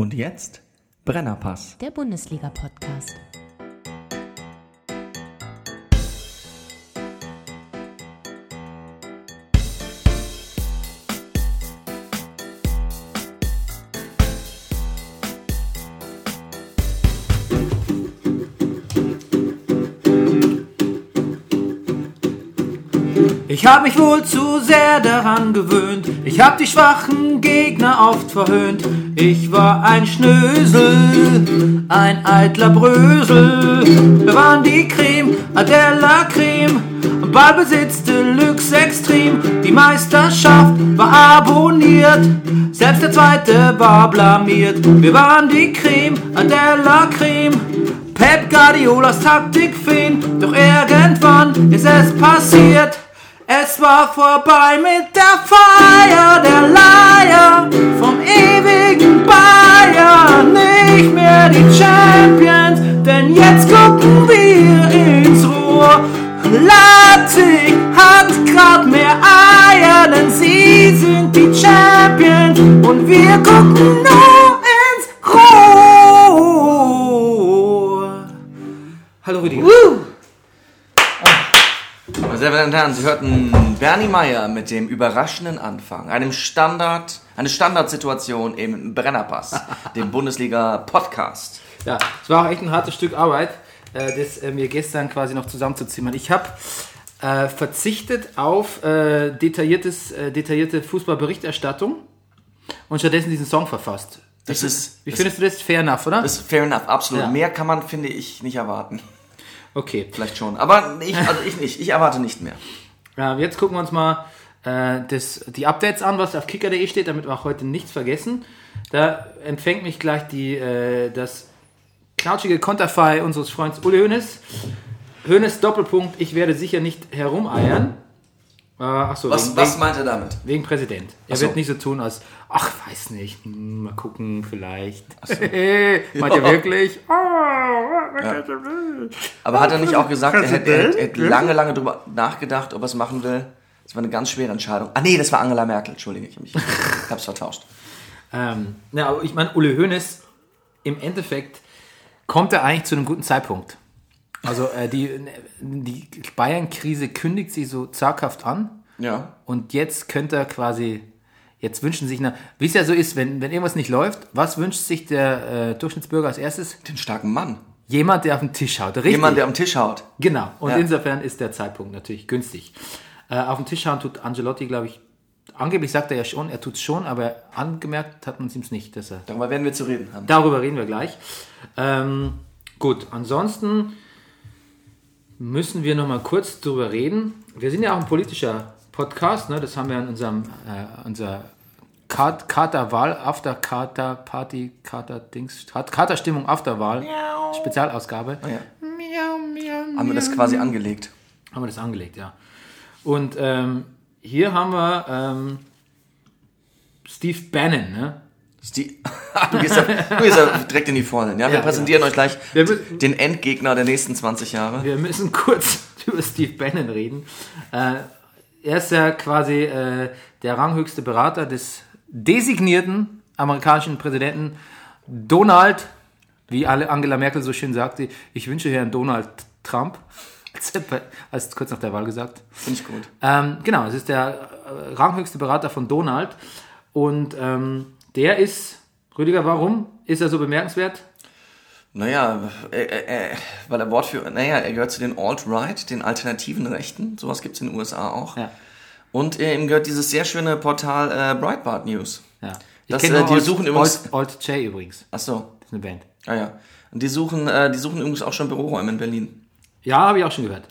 Und jetzt Brennerpass. Der Bundesliga-Podcast. Ich hab mich wohl zu sehr daran gewöhnt. Ich hab die schwachen Gegner oft verhöhnt. Ich war ein Schnösel, ein eitler Brösel. Wir waren die Creme, Adela Creme. Ballbesitz Deluxe Extrem. Die Meisterschaft war abonniert. Selbst der zweite war blamiert. Wir waren die Creme, Adela Creme. Pep Guardiolas Taktik fehlen, doch irgendwann ist es passiert. Es war vorbei mit der Feier der Leier vom ewigen Bayern. Nicht mehr die Champions, denn jetzt gucken wir ins Rohr. Leipzig hat grad mehr Eier, denn sie sind die Champions und wir gucken nur ins Rohr. Hallo Rüdiger. Meine sehr verehrten Herren, Sie hörten Bernie Meyer mit dem überraschenden Anfang, einem Standard, eine Standardsituation im Brennerpass, dem Bundesliga-Podcast. Ja, es war auch echt ein hartes Stück Arbeit, äh, das äh, mir gestern quasi noch zusammenzuzimmern. Ich habe äh, verzichtet auf äh, detailliertes, äh, detaillierte Fußballberichterstattung und stattdessen diesen Song verfasst. Das ist, Wie das, findest du das? Fair enough, oder? das ist fair enough, absolut. Ja. Mehr kann man, finde ich, nicht erwarten. Okay. Vielleicht schon, aber ich, also ich nicht. Ich erwarte nicht mehr. Ja, jetzt gucken wir uns mal äh, das, die Updates an, was auf kicker.de steht, damit wir auch heute nichts vergessen. Da empfängt mich gleich die, äh, das knautschige Konterfei unseres Freundes Uli Hoeneß. Hoeneß Doppelpunkt, ich werde sicher nicht herumeiern. Äh, achso, Was, wegen, was meint er damit? wegen Präsident. Er so. wird nicht so tun als, ach, weiß nicht, hm, mal gucken, vielleicht. so. Meint er wirklich? Oh, Aber hat er nicht auch gesagt, er hätte, er hätte, er hätte lange, lange drüber nachgedacht, ob er es machen will? Das war eine ganz schwere Entscheidung. Ah nee, das war Angela Merkel, Entschuldige, ich, mich, ich hab's vertauscht. Ähm, ja, aber ich meine, Uli Hoeneß, im Endeffekt kommt er eigentlich zu einem guten Zeitpunkt. Also äh, die, die Bayern-Krise kündigt sich so zaghaft an Ja. und jetzt könnte er quasi, jetzt wünschen sich, nach, wie es ja so ist, wenn, wenn irgendwas nicht läuft, was wünscht sich der äh, Durchschnittsbürger als erstes? Den starken Mann. Jemand, der auf den Tisch haut. Richtig. Jemand, der am Tisch haut. Genau. Und Ja. insofern ist der Zeitpunkt natürlich günstig. Äh, auf den Tisch hauen tut Angelotti, glaube ich, angeblich sagt er ja schon, er tut es schon, aber angemerkt hat man es ihm nicht, dass er Darüber werden wir zu reden haben. Darüber reden wir gleich. Ähm, gut, ansonsten müssen wir noch mal kurz drüber reden. Wir sind ja auch ein politischer Podcast, ne? das haben wir in unserem äh, unser Kat- Katerwahl, After Party, Kater Dings, Kat- Katerstimmung Afterwahl, Spezialausgabe. Ah, ja. Miau, miau, Haben wir das quasi angelegt. haben wir das angelegt, ja. Und ähm, hier haben wir ähm, Steve Bannon, ne? Die, du, gehst ja, du gehst ja direkt in die Vollen. Ja, wir Ja, präsentieren euch gleich müssen- den Endgegner der nächsten 20 Jahre. Wir müssen kurz über Steve Bannon reden. Äh, er ist ja quasi äh, der ranghöchste Berater des designierten amerikanischen Präsidenten Donald, wie alle Angela Merkel so schön sagte, ich wünsche Herrn Donald Trump. Als, als kurz nach der Wahl gesagt. Finde ich gut. Ähm, genau, es ist der äh, ranghöchste Berater von Donald. Und ähm, der ist, Rüdiger, warum ist er so bemerkenswert? Naja, äh, äh, äh, weil er Wortführer, naja, er gehört zu den Alt-Right, den alternativen Rechten. Sowas gibt es in den USA auch. Ja. Und äh, ihm gehört dieses sehr schöne Portal äh, Breitbart News. Ja. Das, kenn äh, die Alt- suchen übrigens- Alt, Alt J übrigens. Ach so. Das ist eine Band. Ah ja. Und die suchen, äh, die suchen übrigens auch schon Büroräume in Berlin. Ja, habe ich auch schon gehört.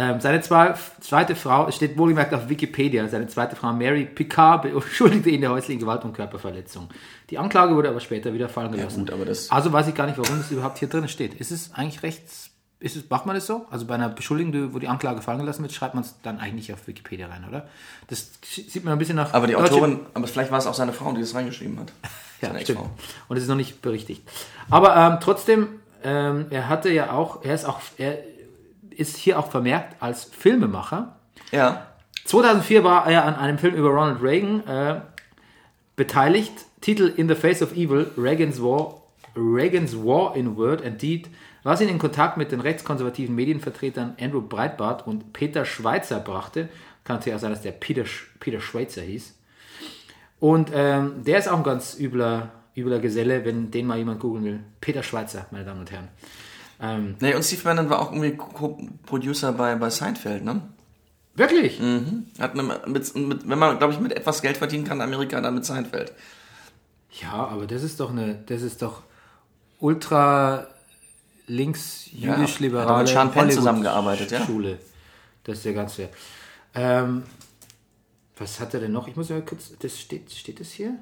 Ähm, seine zwei, zweite Frau, es steht wohlgemerkt auf Wikipedia, seine zweite Frau Mary Picard beschuldigte ihn der häuslichen Gewalt und Körperverletzung. Die Anklage wurde aber später wieder fallen gelassen. gut, aber das- also weiß ich gar nicht, warum das überhaupt hier drin steht. Ist es eigentlich rechts, ist es, macht man das so? Also bei einer Beschuldigung, wo die Anklage fallen gelassen wird, schreibt man es dann eigentlich nicht auf Wikipedia rein, oder? Das sieht man ein bisschen nach... Aber die Autorin, aber vielleicht war es auch seine Frau, die das reingeschrieben hat. Ja, Seine stimmt. Ex-Frau. Und es ist noch nicht berichtigt. Aber ähm, trotzdem, ähm, er hatte ja auch, er ist auch, er ist hier auch vermerkt als Filmemacher. Ja. 2004 war er an einem Film über Ronald Reagan äh, beteiligt Titel In the Face of Evil, Reagan's War, Reagan's War in Word and Deed, was ihn in Kontakt mit den rechtskonservativen Medienvertretern Andrew Breitbart und Peter Schweitzer brachte. Kann natürlich auch sein, dass der Peter, Peter Schweitzer hieß. Und ähm, der ist auch ein ganz übler, übler Geselle, wenn den mal jemand googeln will. Peter Schweitzer, meine Damen und Herren. Ähm, Nee, und Steve Bannon war auch irgendwie Co-Producer bei, bei Seinfeld, ne? wirklich? Hat eine, mit, mit, wenn man, glaube ich, mit etwas Geld verdienen kann in Amerika, dann mit Seinfeld. Ja, aber das ist doch eine, das ist doch ultra links Ja, jüdisch-liberale hat er mit Sean Penn zusammengearbeitet, ja. Schule. Das ist ja ganz fair. Ähm, was hat er denn noch? Ich muss ja kurz, das steht, steht das hier?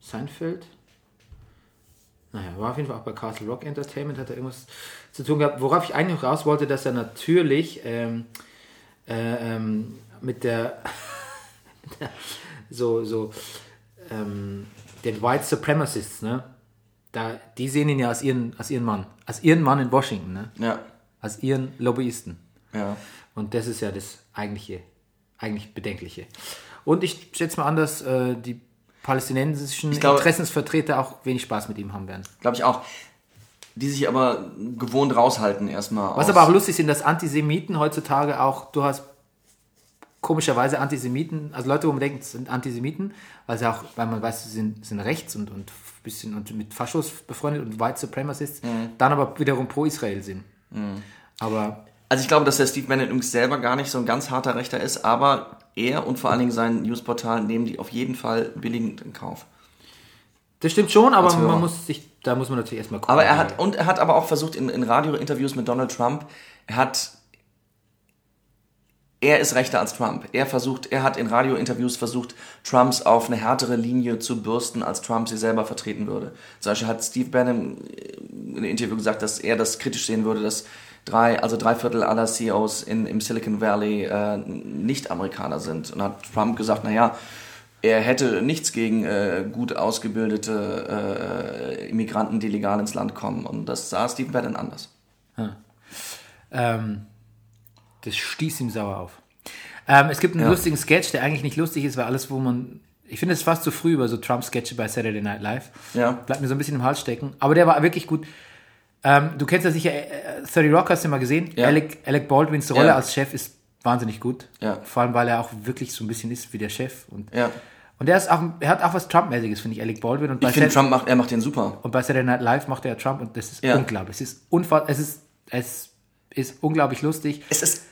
Seinfeld? Naja, war auf jeden Fall auch bei Castle Rock Entertainment, hat er irgendwas zu tun gehabt. Worauf ich eigentlich raus wollte, dass er natürlich ähm, äh, ähm, mit der so, so ähm, den White Supremacists, ne? Da, die sehen ihn ja als ihren, als ihren Mann. Als ihren Mann in Washington, ne? Ja, Als ihren Lobbyisten. ja. Und das ist ja das eigentliche, eigentlich Bedenkliche. Und ich schätze mal an, dass äh, die palästinensischen glaube- Interessensvertreter auch wenig Spaß mit ihm haben werden. Glaube ich auch. Die sich aber gewohnt raushalten erstmal. Was aber auch lustig sind, dass Antisemiten heutzutage auch, du hast komischerweise Antisemiten, also Leute, wo man denkt, es sind Antisemiten, weil sie auch, weil man weiß, sie sind, sind rechts und, und bisschen und mit Faschos befreundet und White Supremacists, dann aber wiederum pro Israel sind. Aber Also ich glaube, dass der Steve Bannon übrigens selber gar nicht so ein ganz harter Rechter ist, aber er und vor allen Dingen sein Newsportal nehmen die auf jeden Fall billigend in Kauf. das stimmt schon, aber man muss sich, da muss man natürlich erstmal gucken. Aber er hat, und er hat aber auch versucht in, in Radiointerviews mit Donald Trump, er hat, er ist rechter als Trump. Er versucht, er hat in Radiointerviews versucht, Trumps auf eine härtere Linie zu bürsten, als Trump sie selber vertreten würde. Zum Beispiel hat Steve Bannon in einem Interview gesagt, dass er das kritisch sehen würde, dass drei, also drei Viertel aller CEOs in, im Silicon Valley äh, nicht Amerikaner sind. Und hat Trump gesagt, naja, er hätte nichts gegen äh, gut ausgebildete äh, Immigranten, die legal ins Land kommen. Und das sah Steve Bannon anders. Ähm, das stieß ihm sauer auf. Ähm, es gibt einen lustigen Sketch, der eigentlich nicht lustig ist, weil alles, wo man. Ich finde es fast zu früh über so Trump-Sketche bei Saturday Night Live. Ja. Bleibt mir so ein bisschen im Hals stecken. Aber der war wirklich gut. Ähm, du kennst ja sicher, äh, 30 Rock hast du mal gesehen. Ja. Alec, Alec Baldwins Rolle Ja. als Chef ist wahnsinnig gut. Ja. Vor allem, weil er auch wirklich so ein bisschen ist wie der Chef. Und, Ja. und er, ist auch, er hat auch was Trump-mäßiges, finde ich, Alec Baldwin. Und bei Ich finde, Trump macht, er macht den super. und bei Saturday Night Live macht er ja Trump und das ist Ja. unglaublich. Es ist unfassbar, es ist, es ist unglaublich lustig. Es ist,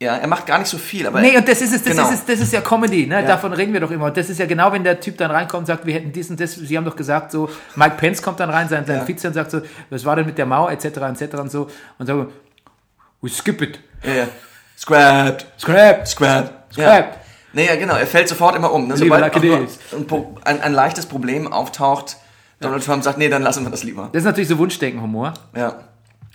ja, er macht gar nicht so viel, aber Nee, und das ist es, das Genau. ist es, das ist ja Comedy, ne? Davon reden wir doch immer. Und das ist ja genau, wenn der Typ dann reinkommt und sagt, wir hätten dies und das, Sie haben doch gesagt, so, Mike Pence kommt dann rein, sein, sein Ja. Vize und sagt so, was war denn mit der Mauer, etc., etc. und so. Und so, we skip it. ja, ja. Scrapped, Scrap, scrapped. Ja. scrap. Nee, ja, genau, er fällt sofort immer um. Ne? Sobald ein, ein, ein leichtes Problem auftaucht, Donald Trump sagt, nee, dann lassen wir das lieber. Das ist natürlich so Wunschdenken-Humor. Ja.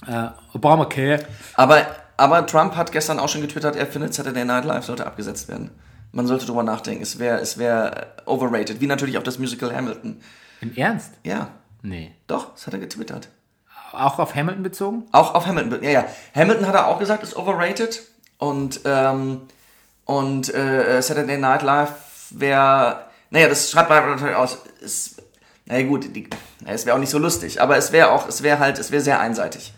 Äh, Obamacare. Aber, aber Trump hat gestern auch schon getwittert, er findet Saturday Night Live sollte abgesetzt werden. Man sollte drüber nachdenken. Es wäre es wär overrated. Wie natürlich auch das Musical Hamilton. Im Ernst? Ja, Nee. doch, das hat er getwittert. Auch auf Hamilton bezogen? Auch auf Hamilton. Ja, ja. Hamilton hat er auch gesagt, ist overrated. Und, ähm, und äh, Saturday Night Live wäre. Naja, das schreibt man natürlich aus. Ist, naja, gut, die, na, es wäre auch nicht so lustig, aber es wäre auch, es wäre halt, es wäre sehr einseitig.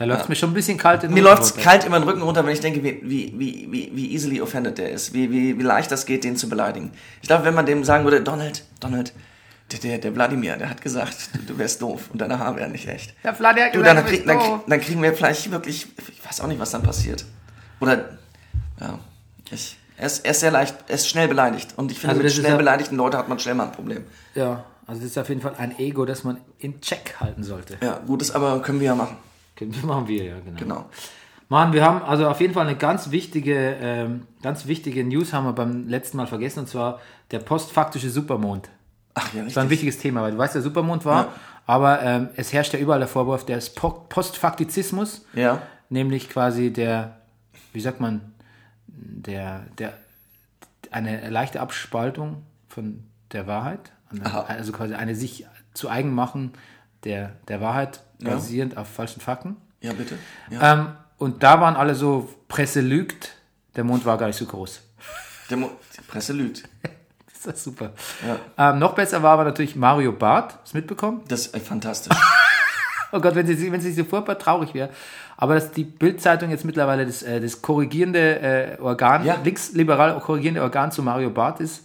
Da läuft es mir schon ein bisschen kalt in den Mir Rücken läuft's runter. kalt immer den Rücken runter, wenn ich denke, wie, wie, wie, wie, easily offended der ist, wie, wie, wie leicht das geht, den zu beleidigen. Ich glaube, wenn man dem sagen würde, Donald, Donald, der, der, der Wladimir, der hat gesagt, du, du wärst doof und deine Haare wären nicht echt. Ja, Vladi hat Du, gesagt, dann, du krieg, dann, krieg, dann kriegen wir vielleicht wirklich, ich weiß auch nicht, was dann passiert. Oder, ja, ich, er ist, er ist sehr leicht, er ist schnell beleidigt. Und ich finde, Also mit schnell ja- beleidigten Leuten hat man schnell mal ein Problem. Ja, also das ist auf jeden Fall ein Ego, das man in Check halten sollte. Ja, gut, das aber können wir ja machen. Machen wir ja, genau. Genau. Mann, wir haben also auf jeden Fall eine ganz wichtige, ähm, ganz wichtige News haben wir beim letzten Mal vergessen, und zwar der postfaktische Supermond. Ach ja, Das war ein richtig. wichtiges Thema, weil du weißt, der Supermond war, Ja. aber ähm, es herrscht ja überall der Vorwurf des Po- Postfaktizismus, Ja, nämlich quasi der, wie sagt man, der, der, eine leichte Abspaltung von der Wahrheit, eine, also quasi eine sich zu eigen machen der, der Wahrheit Ja. basierend auf falschen Fakten. ja, bitte. Ja. Ähm, und da waren alle so, Presse lügt, der Mond war gar nicht so groß. Der Mo die Presse lügt. Das ist super. Ähm, noch besser war aber natürlich Mario Barth. Hast du mitbekommen? Das ist äh, fantastisch. Oh Gott, wenn sie, wenn sie so furchtbar traurig wäre. Aber dass die Bild-Zeitung jetzt mittlerweile das, äh, das korrigierende äh, Organ, Ja. linksliberal korrigierende Organ zu Mario Barth ist.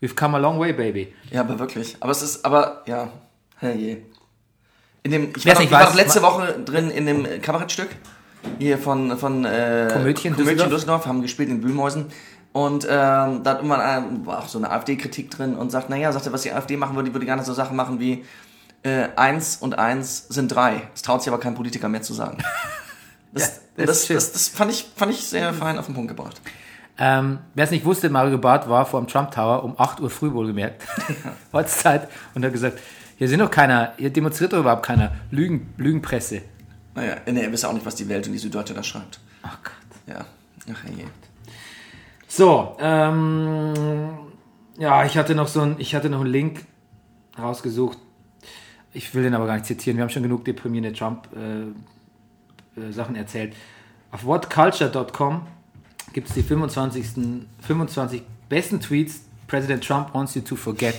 We've come a long way, baby. Ja, aber wirklich. Aber es ist, aber, ja, herrje. In dem, ich Wer's war, nicht doch, ich war weiß, doch letzte Woche drin in dem Kabarettstück. Hier von, von äh, Komödien Komödien Düsseldorf. Düsseldorf, haben gespielt in Bühlmäusen. Und ähm, da hat irgendwann ein, war auch so eine AfD-Kritik drin und sagt, naja, sagt er, was die AfD machen würde, die würde gerne so Sachen machen wie äh, eins und eins sind drei. Das traut sich aber kein Politiker mehr zu sagen. Das, Ja, das, das das, das, fand, ich, fand ich sehr fein auf den Punkt gebracht. Ähm, Wer es nicht wusste, Mario Barth war vor dem Trump Tower um 8 Uhr früh wohlgemerkt. Ortszeit. Und hat gesagt, hier sind doch keiner, hier demonstriert doch überhaupt keiner. Lügen, Lügenpresse. Naja, nee, er weiß auch nicht, was die Welt und die Süddeutsche da schreibt. Ach Gott. Ja, ach herrje. So, ähm, ja, ich hatte noch so ein, ich hatte noch einen Link rausgesucht. Ich will den aber gar nicht zitieren. Wir haben schon genug deprimierende Trump-Sachen äh, Sachen erzählt. Auf whatculture.com gibt es die 25. 25 besten Tweets President Trump wants you to forget.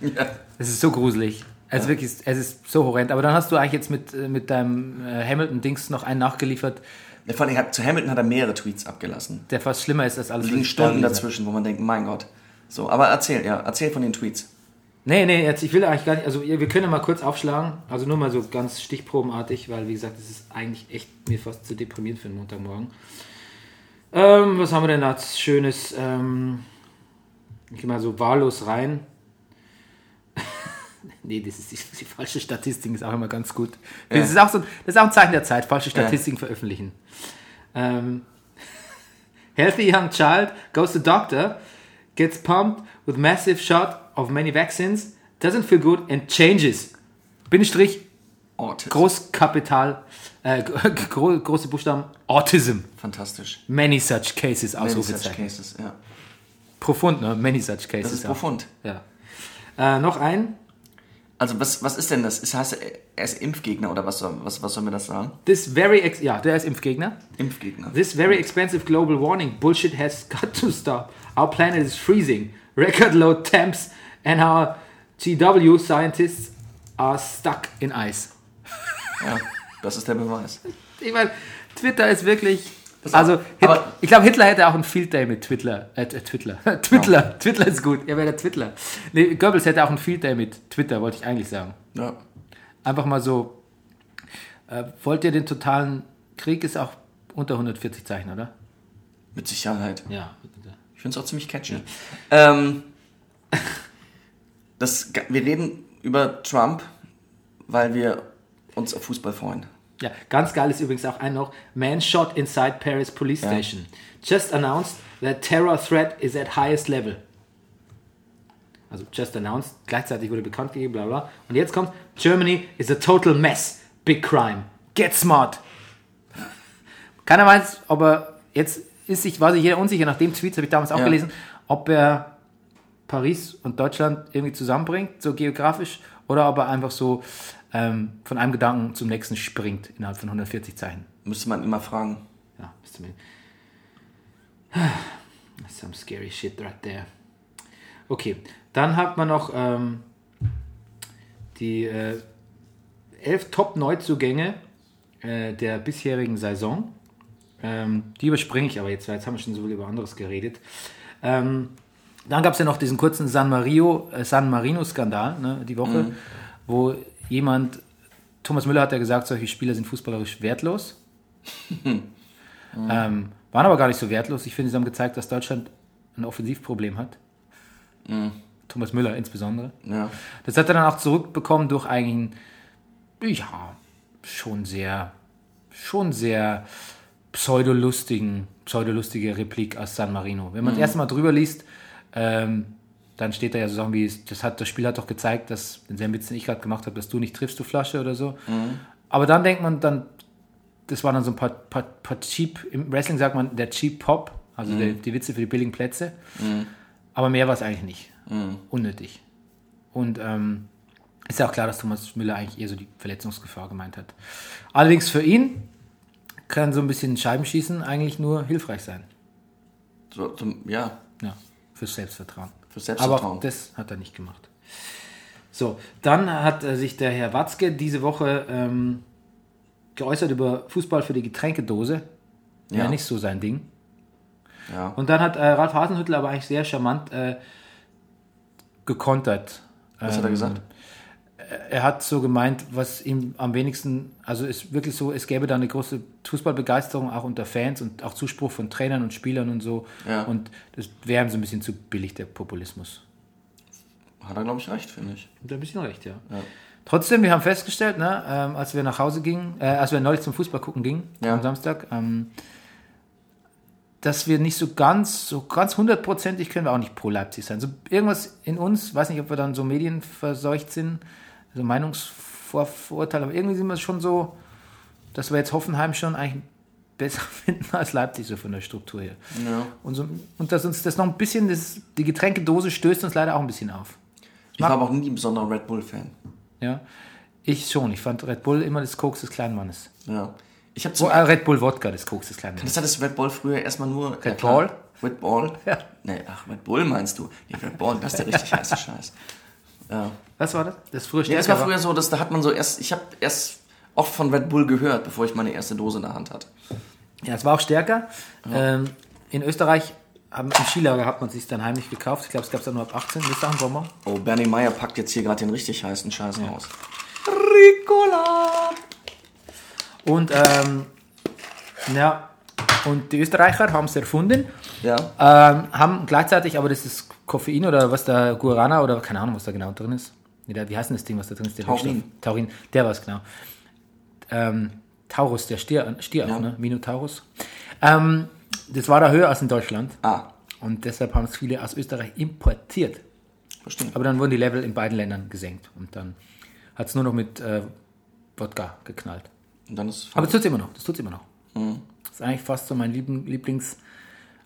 Ja. Es ist so gruselig. Es, ist wirklich, es ist so horrend. Aber dann hast du eigentlich jetzt mit, äh, mit deinem äh, Hamilton-Dings noch einen nachgeliefert, Ja, Vor allem, zu Hamilton hat er mehrere Tweets abgelassen. der fast schlimmer ist als alles. Liegen Stunden dazwischen, wo man denkt, mein Gott. So, aber erzähl, ja, erzähl von den Tweets. Nee, nee, jetzt, ich will eigentlich gar nicht, also wir können ja mal kurz aufschlagen, also nur mal so ganz stichprobenartig, weil wie gesagt, es ist eigentlich echt mir fast zu deprimierend für einen Montagmorgen. Ähm, was haben wir denn da Schönes? Ähm, ich gehe mal so wahllos rein. Nee, das ist die, die falsche Statistik, ist auch immer ganz gut. Ja. Das, ist auch so, das ist auch ein Zeichen der Zeit, falsche Statistiken veröffentlichen. Ähm, Healthy young child goes to doctor, gets pumped with massive shot of many vaccines, doesn't feel good and changes. Bindestrich, Autism. Großkapital, äh, gro große Buchstaben, Autism. Fantastisch. Many such cases, Many such Ausrufezeichen. cases, ja. Profund, ne? Many such cases. Das ist ja. profund. Ja. Äh, noch ein. Also, was, was ist denn das? Ist, heißt, er ist Impfgegner oder was soll, was, was soll mir das sagen? This very, ex ja, der ist Impfgegner. Impfgegner. This very expensive global warning bullshit has got to stop. Our planet is freezing. Record low temps and our GW scientists are stuck in ice. Ja, das ist der Beweis. Ich meine, Twitter ist wirklich. Also, Hit, aber- ich glaube, Hitler hätte auch einen Field Day mit Twitter. Äh, Twitter. Twitter. Twitter ist gut. Er wäre der Twitter. Nee, Goebbels hätte auch einen Field Day mit Twitter, wollte ich eigentlich sagen. Ja. Einfach mal so. Äh, wollt ihr den totalen Krieg? Ist auch unter 140 Zeichen, oder? Mit Sicherheit. Ja. Ich finde es auch ziemlich catchy. Ähm, das, wir reden über Trump, weil wir uns auf Fußball freuen. Ja, ganz geil ist übrigens auch ein noch. Man shot inside Paris police Ja. station. Just announced that terror threat is at highest level. Also just announced, gleichzeitig wurde bekannt gegeben, bla bla. Und jetzt kommt, Germany is a total mess. Big crime. Get smart. Keiner weiß, ob er jetzt ist sich, war sich jeder unsicher, nach dem Tweet, habe ich damals auch Ja. gelesen, ob er Paris und Deutschland irgendwie zusammenbringt, so geografisch, oder ob er einfach so ähm, von einem Gedanken zum nächsten springt innerhalb von 140 Zeichen. Müsste man immer fragen. Ja, du mir. That's some scary shit right there. Okay, dann hat man noch ähm, die äh, elf Top-Neuzugänge äh, der bisherigen Saison. Ähm, die überspringe ich aber jetzt, weil jetzt haben wir schon so viel über anderes geredet. Ähm, dann gab es ja noch diesen kurzen San, Mario, äh, San Marino-Skandal ne, die Woche, wo jemand, Thomas Müller hat ja gesagt, solche Spieler sind fußballerisch wertlos. Ähm, waren aber gar nicht so wertlos. Ich finde, sie haben gezeigt, dass Deutschland ein Offensivproblem hat. Thomas Müller insbesondere. Ja. Das hat er dann auch zurückbekommen durch einen, ja, schon sehr, schon sehr pseudolustigen, pseudolustige Replik aus San Marino. Wenn man das erste Mal drüber liest, ähm, dann steht da ja so Sachen wie, das, hat, das Spiel hat doch gezeigt, dass, den Witz, den ich gerade gemacht habe, dass du nicht triffst, du Flasche oder so. Aber dann denkt man dann, das war dann so ein paar, paar, paar Cheap, im Wrestling sagt man der Cheap Pop, also der, die Witze für die billigen Plätze. Aber mehr war es eigentlich nicht. Unnötig. Und ähm, ist ja auch klar, dass Thomas Müller eigentlich eher so die Verletzungsgefahr gemeint hat. Allerdings für ihn kann so ein bisschen Scheibenschießen eigentlich nur hilfreich sein. So, zum, ja, Ja, fürs Selbstvertrauen. Fürs Selbstvertrauen. Aber das hat er nicht gemacht. So, dann hat äh, sich der Herr Watzke diese Woche ähm, geäußert über Fußball für die Getränkedose. Ja. Ja. nicht so sein Ding. ja. Und dann hat äh, Ralf Hasenhüttl aber eigentlich sehr charmant äh, gekontert. Was hat er gesagt? Er hat so gemeint, was ihm am wenigsten, also ist wirklich so, es gäbe da eine große Fußballbegeisterung auch unter Fans und auch Zuspruch von Trainern und Spielern und so. Ja. Und das wäre ihm so ein bisschen zu billig, der Populismus. Hat er, glaube ich, recht, finde ich. Hat er ein bisschen recht, ja. Trotzdem, wir haben festgestellt, ne, ähm, als wir nach Hause gingen, äh, als wir neulich zum Fußball gucken gingen, Ja. am Samstag, ähm, dass wir nicht so ganz, so ganz hundertprozentig können wir auch nicht pro Leipzig sein. So irgendwas in uns, weiß nicht, ob wir dann so medienverseucht sind, so Meinungsvorurteile, aber irgendwie sind wir schon so, dass wir jetzt Hoffenheim schon eigentlich besser finden als Leipzig, so von der Struktur her. Ja. Und, so, und dass uns das noch ein bisschen, das, die Getränkedose stößt uns leider auch ein bisschen auf. Ich war aber auch nie ein besonderer Red Bull-Fan. Ja. Ich schon. Ich fand Red Bull immer das Koks des kleinen Mannes. Ja. Ich habe Oh, äh, Red Bull Wodka, das Koks des kleinen Mannes. Das hat das Red Bull früher erstmal nur. Red Bull? Red Bull? Ja. Nee, ach, Red Bull meinst du? Nee, Red Bull, das ist der richtig heiße Scheiß. Ja. Was war das? Das früher Ja, das stärker war früher so, dass da hat man so erst. Ich habe erst oft von Red Bull gehört, bevor ich meine erste Dose in der Hand hatte. Ja, es war auch stärker. Ähm, in Österreich haben, im Skilager hat man sich dann heimlich gekauft. Ich glaube, es gab es dann nur ab 18. Ist auch ein Bonbon. Oh, Bernie Meyer packt jetzt hier gerade den richtig heißen Scheiß raus. Ricola! Und, ähm, ja, und die Österreicher haben es erfunden. Ja. Ähm, haben gleichzeitig, aber das ist Koffein oder was da, Guarana oder keine Ahnung, was da genau drin ist. Wie heißt denn das Ding, was da drin ist? Der Taurin. Wirkstoff? Taurin, der war es genau. Ähm, Taurus, der Stier, Stier Ja. auch, ne? Minotaurus. Ähm, das war da höher als in Deutschland. Ah, Und deshalb haben es viele aus Österreich importiert. verstehe. Aber dann wurden die Level in beiden Ländern gesenkt. Und dann hat es nur noch mit äh, Wodka geknallt. Und dann ist. Aber das tut immer noch. Das tut's immer noch. Das ist eigentlich fast so mein Liebling- Lieblings.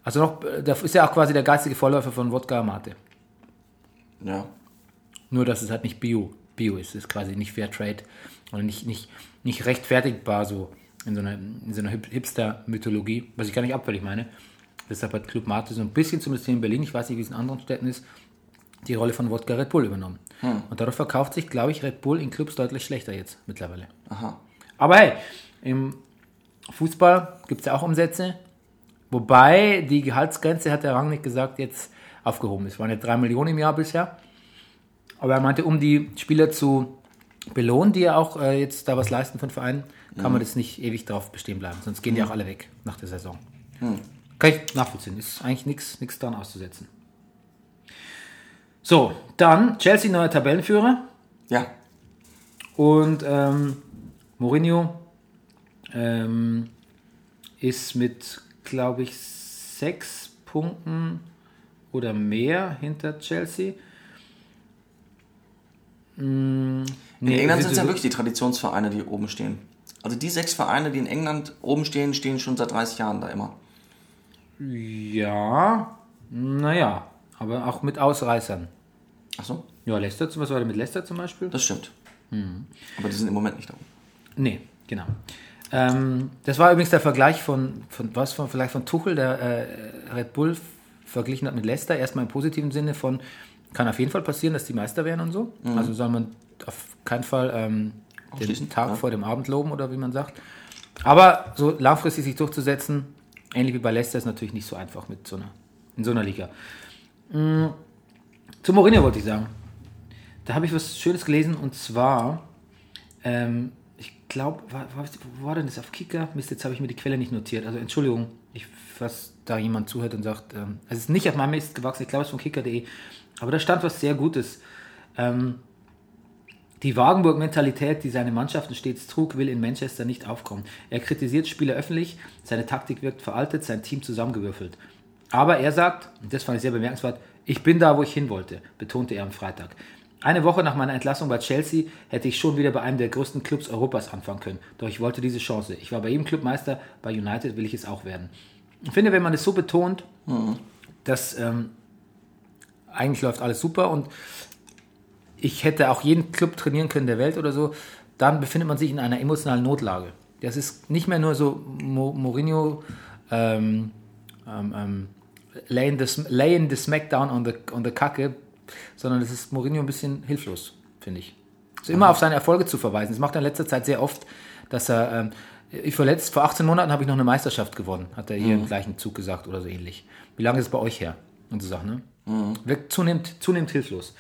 Also noch, das ist ja auch quasi der geistige Vorläufer von Wodka Mate. Ja. Nur, dass es halt nicht Bio, Bio ist. Es ist quasi nicht Fair Trade oder nicht, nicht, nicht rechtfertigbar so in so einer, in so einer Hip- Hipster-Mythologie, was ich gar nicht abfällig meine. Deshalb hat Club Mate so ein bisschen, zumindest hier in Berlin, ich weiß nicht, wie es in anderen Städten ist, die Rolle von Wodka Red Bull übernommen. Und dadurch verkauft sich, glaube ich, Red Bull in Clubs deutlich schlechter jetzt mittlerweile. Aha. Aber hey, im Fußball gibt es ja auch Umsätze. Wobei die Gehaltsgrenze, hat der Rangnick gesagt, jetzt aufgehoben ist. Es waren ja drei Millionen im Jahr bisher. Aber er meinte, um die Spieler zu belohnen, die ja auch äh, jetzt da was leisten von Vereinen, kann man das nicht ewig drauf bestehen bleiben. Sonst gehen die auch alle weg nach der Saison. Kann ich nachvollziehen. Ist eigentlich nichts nichts dran auszusetzen. So, dann Chelsea neuer Tabellenführer. Ja. Und ähm, Mourinho ähm, ist mit, glaube ich, sechs Punkten oder mehr hinter Chelsea. Mm, In nee, England sie- sind es ja wirklich die Traditionsvereine, die oben stehen. Also die sechs Vereine, die in England oben stehen, stehen schon seit 30 Jahren da immer. Ja, naja, aber auch mit Ausreißern. Ach so, Ja, Leicester, zum- was war da mit Leicester zum Beispiel? das stimmt. Mhm. Aber die sind im Moment nicht da oben. Nee, genau. Ähm, das war übrigens der Vergleich von, von was von vielleicht von Tuchel, der äh, Red Bull verglichen hat mit Leicester. Erstmal im positiven Sinne von, kann auf jeden Fall passieren, dass die Meister werden und so. Also soll man auf keinen Fall ähm, den Tag ja. vor dem Abend loben oder wie man sagt. Aber so langfristig sich durchzusetzen, ähnlich wie bei Leicester, ist natürlich nicht so einfach mit so einer, in so einer Liga. Mm, Zu Mourinho wollte ich sagen. Da habe ich was Schönes gelesen und zwar, ähm, glaube, wo war denn das auf Kicker? Mist, jetzt habe ich mir die Quelle nicht notiert. Also Entschuldigung, ich, was da jemand zuhört und sagt, ähm, es ist nicht auf meinem Mist gewachsen, ich glaube, es ist von kicker.de. Aber da stand was sehr Gutes. Ähm, die Wagenburg-Mentalität, die seine Mannschaften stets trug, will in Manchester nicht aufkommen. Er kritisiert Spieler öffentlich, seine Taktik wirkt veraltet, sein Team zusammengewürfelt. Aber er sagt, und das fand ich sehr bemerkenswert, ich bin da, wo ich hin wollte, betonte er am Freitag. Eine Woche nach meiner Entlassung bei Chelsea hätte ich schon wieder bei einem der größten Clubs Europas anfangen können. Doch ich wollte diese Chance. Ich war bei jedem Clubmeister, bei United will ich es auch werden. Ich finde, wenn man es so betont, dass ähm, eigentlich läuft alles super und ich hätte auch jeden Club trainieren können der Welt oder so, dann befindet man sich in einer emotionalen Notlage. Das ist nicht mehr nur so Mo Mourinho ähm, ähm, ähm, laying the, laying the Smackdown on the, on the Kacke, sondern es ist Mourinho ein bisschen hilflos, finde ich. So immer auf seine Erfolge zu verweisen. Das macht er in letzter Zeit sehr oft, dass er, ähm, ich vor, letzt, vor 18 Monaten habe ich noch eine Meisterschaft gewonnen, hat er hier im gleichen Zug gesagt oder so ähnlich. Wie lange ist es bei euch her? Und so Sachen, ne? Wirkt zunehmend, zunehmend hilflos.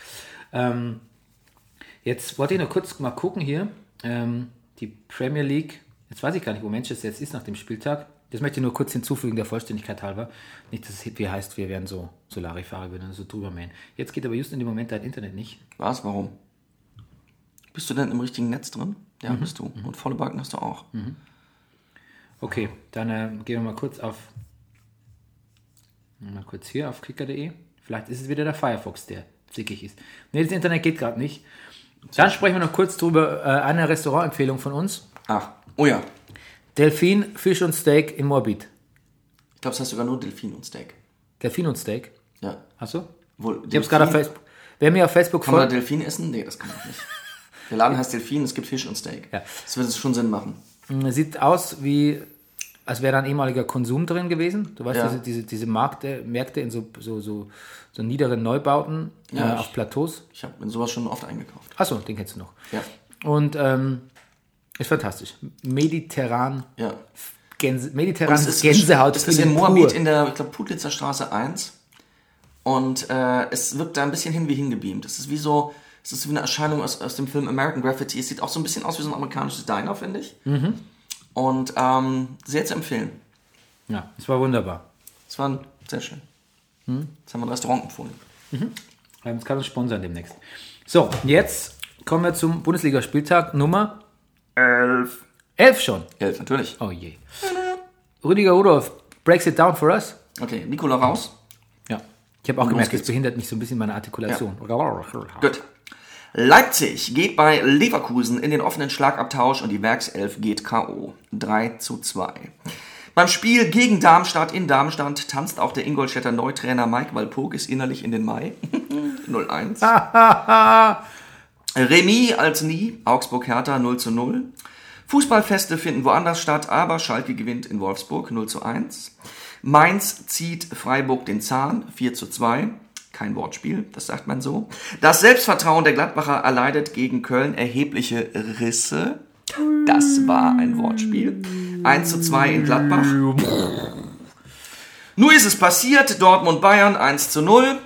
Ähm, jetzt wollte ich noch kurz mal gucken hier. Ähm, die Premier League, jetzt weiß ich gar nicht, wo Manchester jetzt ist nach dem Spieltag. Das möchte ich nur kurz hinzufügen, der Vollständigkeit halber. Nicht, dass es wie heißt, wir werden so Solarifahrer, wir werden so drüber mähen. Jetzt geht aber just in dem Moment dein Internet nicht. Was? Warum? Bist du denn im richtigen Netz drin? Ja, Mhm. bist du. Und volle Balken hast du auch. Okay, dann äh, gehen wir mal kurz auf. Mal kurz hier auf kicker.de. Vielleicht ist es wieder der Firefox, der zickig ist. Ne, das Internet geht gerade nicht. Dann sprechen wir noch kurz drüber. Äh, eine Restaurantempfehlung von uns: Ach, oh ja. Delfin, Fisch und Steak in Moabit. Ich glaube, es heißt sogar nur Delfin und Steak. Delfin und Steak. Ja. Hast du? Wohl, Ich habe es gerade auf Facebook. Wer mir auf Facebook Kann man da folgt. Delfin essen? Nee, das kann man nicht. Der Laden heißt Delfin, es gibt Fisch und Steak. Ja. Das wird schon Sinn machen. Sieht aus wie, als wäre da ein ehemaliger Konsum drin gewesen. Du weißt, Ja. diese, diese, diese Märkte, Märkte in so, so, so, so niederen Neubauten Ja, äh, ich- auf Plateaus. Ich habe in sowas schon oft eingekauft. Achso, den kennst du noch. Ja. Und ähm, ist fantastisch. Mediterran, Ja. Gänse, Und mediterranes es ist, Gänsehaut. es ist in Moabit in der, ich glaube, Putlitzer Straße 1. Und äh, es wirkt da ein bisschen hin wie hingebeamt. Es ist wie so, es ist wie eine Erscheinung aus, aus dem Film American Graffiti. Es sieht auch so ein bisschen aus wie so ein amerikanisches Diner, finde ich. Mhm. Und ähm, sehr zu empfehlen. Ja, es war wunderbar. Es war sehr schön. Hm? Jetzt haben wir ein Restaurant empfohlen. Das kann uns sponsern demnächst. So, jetzt kommen wir zum Bundesligaspieltag Nummer Elf. 11 schon. Elf, natürlich. Oh je. Rüdiger Rudolf, breaks it down for us. Okay, Nikola raus. Ja. Ich habe auch los gemerkt, das behindert mich so ein bisschen meine Artikulation. Gut. Leipzig geht bei Leverkusen in den offenen Schlagabtausch und die Werkself geht K.O. 3 zu 2. Beim Spiel gegen Darmstadt in Darmstadt tanzt auch der Ingolstädter Neutrainer Mike Walpurgis innerlich in den Mai. 0-1. Remis als nie, Augsburg Hertha 0 zu 0. Fußballfeste finden woanders statt, aber Schalke gewinnt in Wolfsburg 0 zu 1. Mainz zieht Freiburg den Zahn 4 zu 2. Kein Wortspiel, das sagt man so. Das Selbstvertrauen der Gladbacher erleidet gegen Köln erhebliche Risse. Das war ein Wortspiel. 1 zu 2 in Gladbach. Nur ist es passiert, Dortmund Bayern 1 zu 0.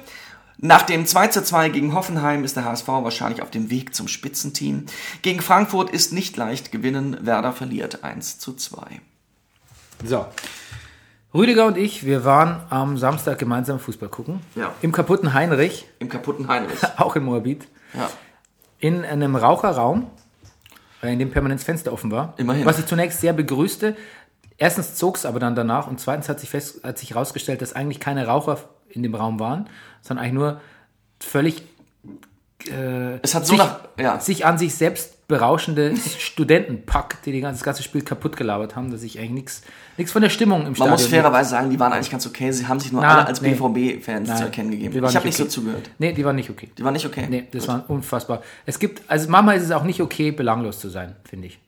Nach dem 2 zu 2 gegen Hoffenheim ist der HSV wahrscheinlich auf dem Weg zum Spitzenteam. Gegen Frankfurt ist nicht leicht gewinnen, Werder verliert 1 zu 2. So. Rüdiger und ich, wir waren am Samstag gemeinsam Fußball gucken. Ja. Im kaputten Heinrich, Im kaputten Heinrich. auch in Moabit. Ja. in einem Raucherraum, in dem permanent das Fenster offen war. Immerhin. Was ich zunächst sehr begrüßte. Erstens zog es aber dann danach und zweitens hat sich, fest, hat sich herausgestellt, dass eigentlich keine Raucher in dem Raum waren, sondern eigentlich nur völlig Es hat so sich, nach. Ja. sich an sich selbst berauschende Studentenpack, die, die ganze, das ganze Spiel kaputt gelabert haben, dass ich eigentlich nichts nichts von der Stimmung im Man Stadion... muss fairerweise sagen, die waren eigentlich ganz okay. Sie haben sich nur Na, alle als nee. BVB-Fans zu erkennen gegeben. waren Ich habe nicht nicht okay. so zugehört. Nee, die waren nicht okay. Die waren nicht okay. Nee, das Gut. war unfassbar. Es gibt, also manchmal ist es auch nicht okay, belanglos zu sein, finde ich.